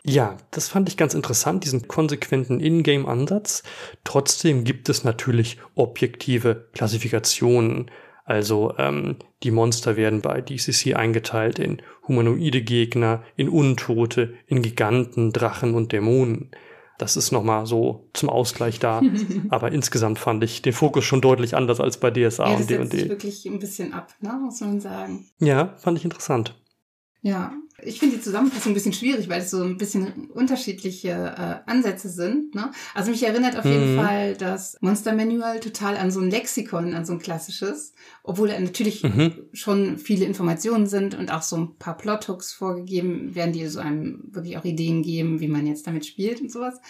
Ja, das fand ich ganz interessant, diesen konsequenten Ingame-Ansatz. Trotzdem gibt es natürlich objektive Klassifikationen. Also ähm, die Monster werden bei DCC eingeteilt in humanoide Gegner, in Untote, in Giganten, Drachen und Dämonen. Das ist nochmal so zum Ausgleich da. Aber insgesamt fand ich den Fokus schon deutlich anders als bei DSA ja, und D&D. Das wirklich ein bisschen ab, ne, muss man sagen. Ja, fand ich interessant. Ja, ich finde die Zusammenfassung ein bisschen schwierig, weil es so ein bisschen unterschiedliche äh, Ansätze sind. Ne? Also mich erinnert auf jeden mhm. Fall das Monster Manual total an so ein Lexikon, an so ein klassisches, obwohl da natürlich mhm. schon viele Informationen sind und auch so ein paar Plothooks vorgegeben werden, die so einem wirklich auch Ideen geben, wie man jetzt damit spielt und sowas.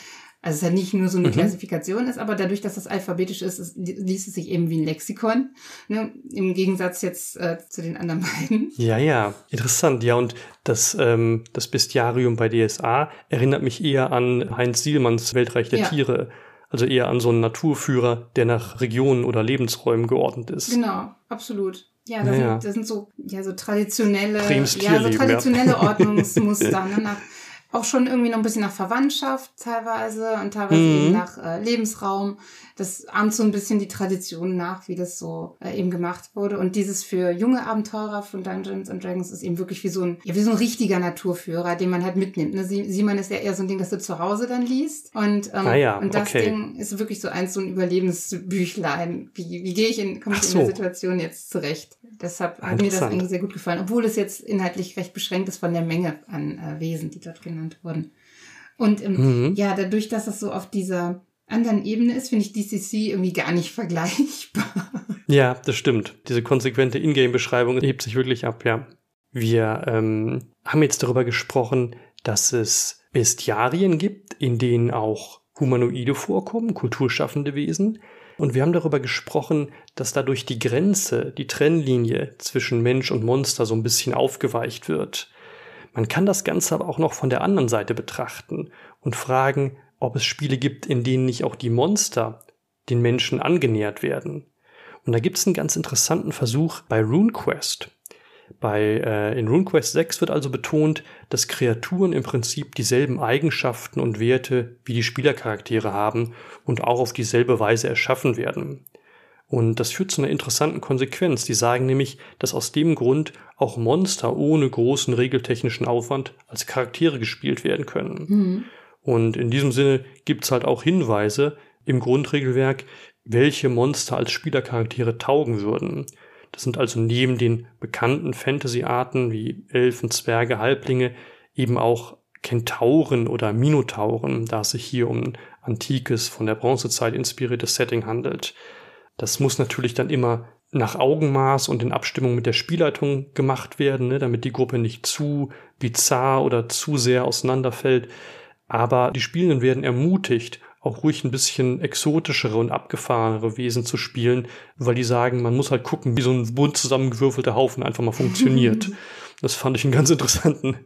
Also es ist ja nicht nur so eine mhm. Klassifikation ist, aber dadurch, dass das alphabetisch ist, ist, liest es sich eben wie ein Lexikon. Ne? Im Gegensatz jetzt äh, zu den anderen beiden. Ja, ja, interessant. Ja, und das, ähm, das Bestiarium bei DSA erinnert mich eher an Heinz Sielmanns Weltreich der ja. Tiere. Also eher an so einen Naturführer, der nach Regionen oder Lebensräumen geordnet ist. Genau, absolut. Ja, das, ja, Sind, das sind so, ja, so traditionelle, ja, so traditionelle Ordnungsmuster. ne, nach, auch schon irgendwie noch ein bisschen nach Verwandtschaft teilweise und teilweise mhm. eben nach äh, Lebensraum. Das ahmt so ein bisschen die Tradition nach, wie das so äh, eben gemacht wurde. Und dieses für junge Abenteurer von Dungeons and Dragons ist eben wirklich wie so ein, ja, wie so ein richtiger Naturführer, den man halt mitnimmt. Ne? Sie Simon ist ja eher so ein Ding, das du zu Hause dann liest. Und, ähm, ah ja, und das okay. Ding ist wirklich so eins, so ein Überlebensbüchlein. Wie, wie gehe ich in, komme ich so. in der Situation jetzt zurecht? Deshalb hat mir das eigentlich sehr gut gefallen, obwohl es jetzt inhaltlich recht beschränkt ist von der Menge an äh, Wesen, die dort genannt wurden. Und ähm, mhm. ja, dadurch, dass es so auf dieser anderen Ebene ist, finde ich DCC irgendwie gar nicht vergleichbar. Ja, das stimmt. Diese konsequente Ingame-Beschreibung hebt sich wirklich ab, ja. Wir ähm, haben jetzt darüber gesprochen, dass es Bestiarien gibt, in denen auch Humanoide vorkommen, kulturschaffende Wesen. Und wir haben darüber gesprochen, dass dadurch die Grenze, die Trennlinie zwischen Mensch und Monster so ein bisschen aufgeweicht wird. Man kann das Ganze aber auch noch von der anderen Seite betrachten und fragen, ob es Spiele gibt, in denen nicht auch die Monster den Menschen angenähert werden. Und da gibt es einen ganz interessanten Versuch bei RuneQuest. Bei, äh, in RuneQuest 6 wird also betont, dass Kreaturen im Prinzip dieselben Eigenschaften und Werte wie die Spielercharaktere haben und auch auf dieselbe Weise erschaffen werden. Und das führt zu einer interessanten Konsequenz. Die sagen nämlich, dass aus dem Grund auch Monster ohne großen regeltechnischen Aufwand als Charaktere gespielt werden können. Mhm. Und in diesem Sinne gibt's halt auch Hinweise im Grundregelwerk, welche Monster als Spielercharaktere taugen würden. Das sind also neben den bekannten Fantasy-Arten wie Elfen, Zwerge, Halblinge eben auch Kentauren oder Minotauren, da es sich hier um ein antikes, von der Bronzezeit inspiriertes Setting handelt. Das muss natürlich dann immer nach Augenmaß und in Abstimmung mit der Spielleitung gemacht werden, ne, damit die Gruppe nicht zu bizarr oder zu sehr auseinanderfällt. Aber die Spielenden werden ermutigt, auch ruhig ein bisschen exotischere und abgefahrenere Wesen zu spielen, weil die sagen, man muss halt gucken, wie so ein bunt zusammengewürfelter Haufen einfach mal funktioniert. Das fand ich einen ganz interessanten,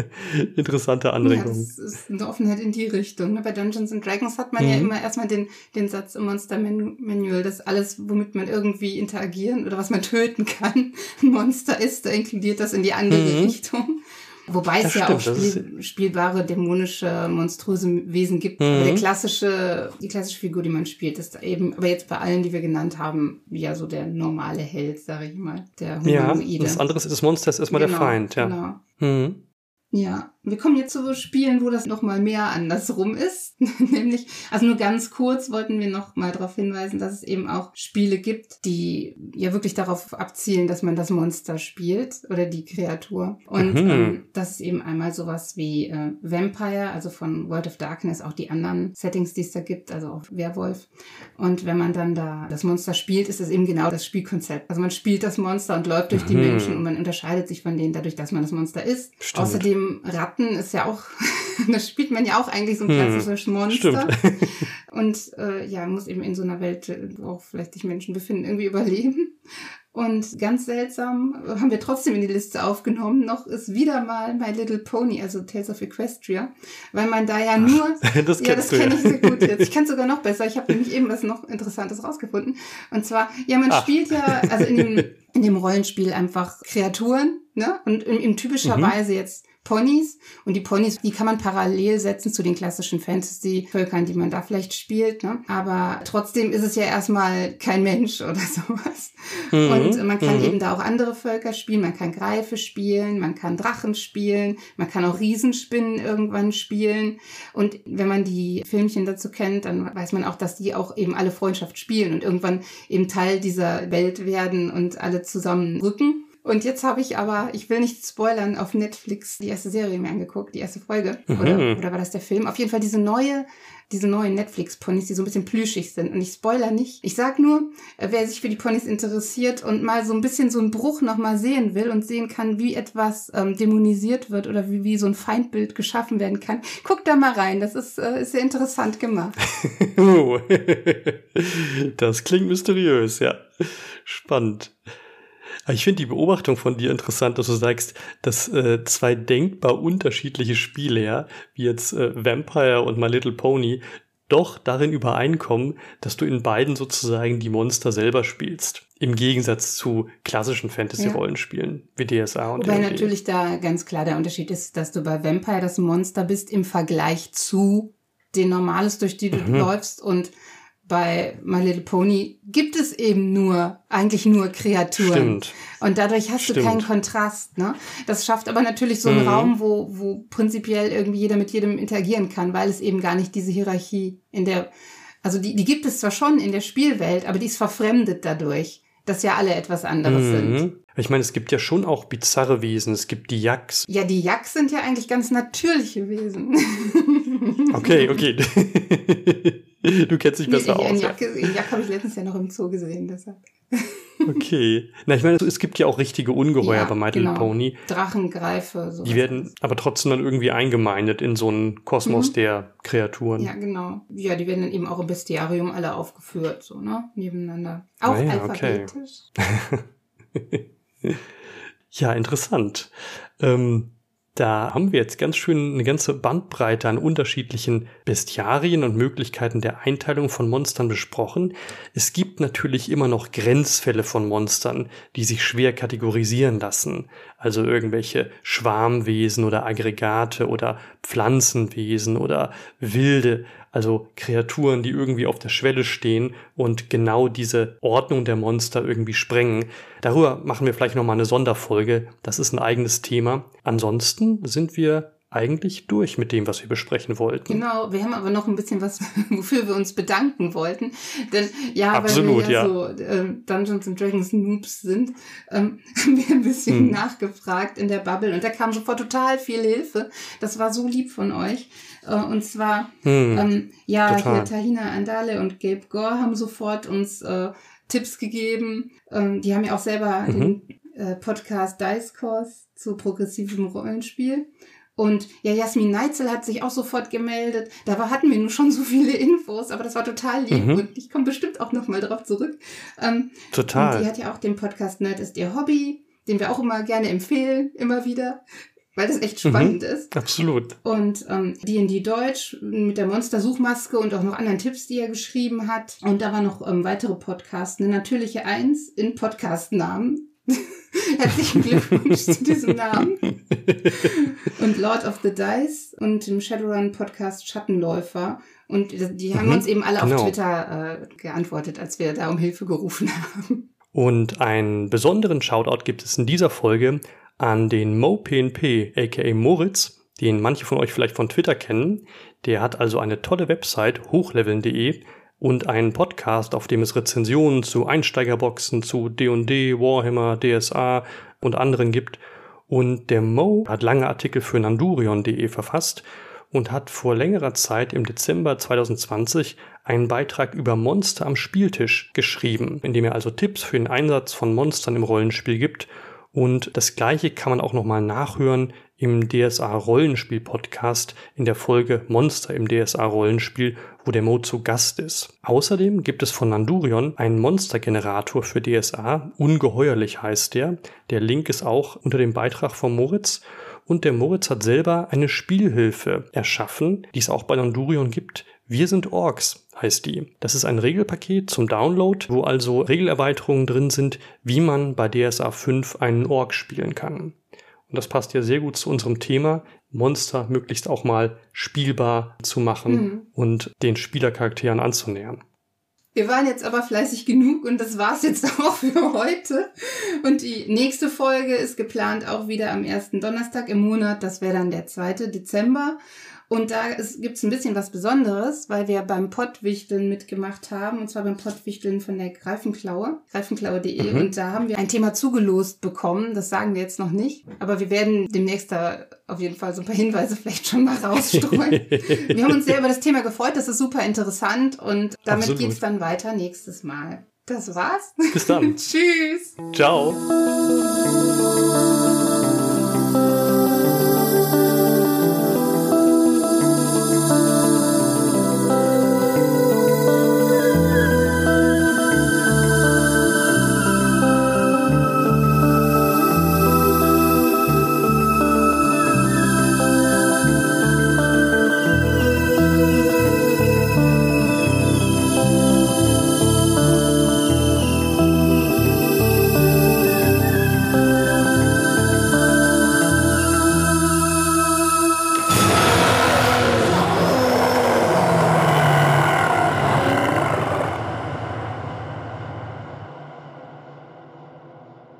interessante Anregung. Ja, das ist eine Offenheit in die Richtung. Ne? Bei Dungeons and Dragons hat man mhm. ja immer erstmal den, den Satz im Monster Manual, dass alles, womit man irgendwie interagieren oder was man töten kann, ein Monster ist, da inkludiert das in die andere mhm. Richtung. Wobei es ja auch spiel spielbare, dämonische, monströse Wesen gibt. Mhm. Der klassische, die klassische Figur, die man spielt, ist eben, aber jetzt bei allen, die wir genannt haben, ja so der normale Held, sage ich mal. Der Humanoide. Ja, das andere ist das Monster ist erstmal genau, der Feind, ja. Genau. Mhm. Ja, wir kommen jetzt zu Spielen, wo das nochmal mehr andersrum ist. Nämlich, also nur ganz kurz wollten wir noch mal darauf hinweisen, dass es eben auch Spiele gibt, die ja wirklich darauf abzielen, dass man das Monster spielt oder die Kreatur. Und mhm. ähm, das ist eben einmal sowas wie äh, Vampire, also von World of Darkness, auch die anderen Settings, die es da gibt, also auch Werwolf. Und wenn man dann da das Monster spielt, ist es eben genau das Spielkonzept. Also man spielt das Monster und läuft durch die mhm. Menschen und man unterscheidet sich von denen dadurch, dass man das Monster ist. Stimmt. Außerdem Ratten ist ja auch, da spielt man ja auch eigentlich so ein klassisches hm, Monster. Und äh, ja, muss eben in so einer Welt, wo auch vielleicht sich Menschen befinden, irgendwie überleben. Und ganz seltsam haben wir trotzdem in die Liste aufgenommen. Noch ist wieder mal My Little Pony, also Tales of Equestria, weil man da ja nur. Das ja, das kenne ich sehr gut jetzt. Ich kann sogar noch besser. Ich habe nämlich eben was noch Interessantes rausgefunden. Und zwar, ja, man Ach. spielt ja, also in dem, in dem Rollenspiel einfach Kreaturen, ne? Und in, in typischer mhm. Weise jetzt Ponys. Und die Ponys, die kann man parallel setzen zu den klassischen Fantasy-Völkern, die man da vielleicht spielt. Ne? Aber trotzdem ist es ja erstmal kein Mensch oder sowas. Mhm. Und man kann mhm. eben da auch andere Völker spielen. Man kann Greife spielen, man kann Drachen spielen, man kann auch Riesenspinnen irgendwann spielen. Und wenn man die Filmchen dazu kennt, dann weiß man auch, dass die auch eben alle Freundschaft spielen und irgendwann eben Teil dieser Welt werden und alle zusammen rücken. Und jetzt habe ich aber, ich will nicht spoilern, auf Netflix die erste Serie mir angeguckt, die erste Folge. Mhm. Oder, oder war das der Film? Auf jeden Fall diese neue, diese neuen Netflix-Ponys, die so ein bisschen plüschig sind. Und ich spoiler nicht. Ich sag nur, äh, wer sich für die Ponys interessiert und mal so ein bisschen so einen Bruch nochmal sehen will und sehen kann, wie etwas ähm, dämonisiert wird oder wie, wie so ein Feindbild geschaffen werden kann, guckt da mal rein. Das ist, äh, ist sehr interessant gemacht. oh. das klingt mysteriös, ja. Spannend. Ich finde die Beobachtung von dir interessant, dass du sagst, dass äh, zwei denkbar unterschiedliche Spiele, ja, wie jetzt äh, Vampire und My Little Pony, doch darin übereinkommen, dass du in beiden sozusagen die Monster selber spielst. Im Gegensatz zu klassischen Fantasy-Rollenspielen wie DSA und Wobei natürlich da ganz klar der Unterschied ist, dass du bei Vampire das Monster bist im Vergleich zu den Normales, durch die du mhm. läufst und bei My Little Pony gibt es eben nur, eigentlich nur Kreaturen. Stimmt. Und dadurch hast Stimmt. du keinen Kontrast, ne? Das schafft aber natürlich so einen mhm. Raum, wo, wo prinzipiell irgendwie jeder mit jedem interagieren kann, weil es eben gar nicht diese Hierarchie in der, also die, die gibt es zwar schon in der Spielwelt, aber die ist verfremdet dadurch, dass ja alle etwas anderes mhm. sind. Ich meine, es gibt ja schon auch bizarre Wesen. Es gibt die Yaks. Ja, die Yaks sind ja eigentlich ganz natürliche Wesen. Okay, okay. Du kennst dich besser nee, aus. Jack, ja. Jack habe ich letztens ja noch im Zoo gesehen, deshalb. Okay. Na, ich meine, es gibt ja auch richtige Ungeheuer ja, bei My Little genau. Pony. Drachengreife. So die werden aber trotzdem dann irgendwie eingemeindet in so einen Kosmos mhm. der Kreaturen. Ja, genau. Ja, die werden dann eben auch im Bestiarium alle aufgeführt, so, ne? Nebeneinander. Auch ah, ja, alphabetisch. Okay. ja, interessant. Ähm, da haben wir jetzt ganz schön eine ganze Bandbreite an unterschiedlichen Bestiarien und Möglichkeiten der Einteilung von Monstern besprochen. Es gibt natürlich immer noch Grenzfälle von Monstern, die sich schwer kategorisieren lassen. Also irgendwelche Schwarmwesen oder Aggregate oder Pflanzenwesen oder wilde also Kreaturen, die irgendwie auf der Schwelle stehen und genau diese Ordnung der Monster irgendwie sprengen. Darüber machen wir vielleicht nochmal eine Sonderfolge. Das ist ein eigenes Thema. Ansonsten sind wir eigentlich durch mit dem, was wir besprechen wollten. Genau, wir haben aber noch ein bisschen was, wofür wir uns bedanken wollten. Denn ja, Absolut, weil wir ja, ja. so äh, Dungeons and Dragons Noobs sind, ähm, haben wir ein bisschen hm. nachgefragt in der Bubble und da kam sofort total viel Hilfe. Das war so lieb von euch. Äh, und zwar, hm. ähm, ja, total. hier Tahina Andale und Gabe Gore haben sofort uns äh, Tipps gegeben. Ähm, die haben ja auch selber mhm. den äh, Podcast Dice Course zu progressivem Rollenspiel. Und ja, Jasmin Neitzel hat sich auch sofort gemeldet. Da war, hatten wir nur schon so viele Infos, aber das war total lieb mhm. und ich komme bestimmt auch nochmal drauf zurück. Ähm, total. Und die hat ja auch den Podcast Nerd ist ihr Hobby, den wir auch immer gerne empfehlen, immer wieder weil das echt spannend mhm, ist. Absolut. Und ähm, D&D Deutsch mit der Monster-Suchmaske und auch noch anderen Tipps, die er geschrieben hat. Und da war noch ähm, weitere Podcasts. Eine natürliche Eins in Podcast-Namen. Herzlichen Glückwunsch zu diesem Namen. Und Lord of the Dice und im Shadowrun-Podcast Schattenläufer. Und die haben mhm, uns eben alle genau. auf Twitter äh, geantwortet, als wir da um Hilfe gerufen haben. Und einen besonderen Shoutout gibt es in dieser Folge an den MoPNP, aka Moritz, den manche von euch vielleicht von Twitter kennen. Der hat also eine tolle Website, hochleveln.de, und einen Podcast, auf dem es Rezensionen zu Einsteigerboxen, zu D&D, Warhammer, DSA und anderen gibt. Und der Mo hat lange Artikel für nandurion.de verfasst und hat vor längerer Zeit im Dezember 2020 einen Beitrag über Monster am Spieltisch geschrieben, in dem er also Tipps für den Einsatz von Monstern im Rollenspiel gibt und das gleiche kann man auch nochmal nachhören im DSA Rollenspiel Podcast in der Folge Monster im DSA Rollenspiel, wo der Mo zu Gast ist. Außerdem gibt es von Nandurion einen Monstergenerator für DSA. Ungeheuerlich heißt der. Der Link ist auch unter dem Beitrag von Moritz. Und der Moritz hat selber eine Spielhilfe erschaffen, die es auch bei Nandurion gibt. Wir sind Orks heißt die. Das ist ein Regelpaket zum Download, wo also Regelerweiterungen drin sind, wie man bei DSA 5 einen Ork spielen kann. Und das passt ja sehr gut zu unserem Thema, Monster möglichst auch mal spielbar zu machen mhm. und den Spielercharakteren anzunähern. Wir waren jetzt aber fleißig genug und das war's jetzt auch für heute. Und die nächste Folge ist geplant auch wieder am ersten Donnerstag im Monat. Das wäre dann der 2. Dezember. Und da gibt es ein bisschen was Besonderes, weil wir beim Pottwichteln mitgemacht haben, und zwar beim Pottwichteln von der Greifenklaue, greifenklaue.de. Mhm. Und da haben wir ein Thema zugelost bekommen. Das sagen wir jetzt noch nicht. Aber wir werden demnächst da auf jeden Fall so ein paar Hinweise vielleicht schon mal rausstreuen. wir haben uns sehr über das Thema gefreut. Das ist super interessant. Und damit Absolut. geht's dann weiter nächstes Mal. Das war's. Bis dann. Tschüss. Ciao.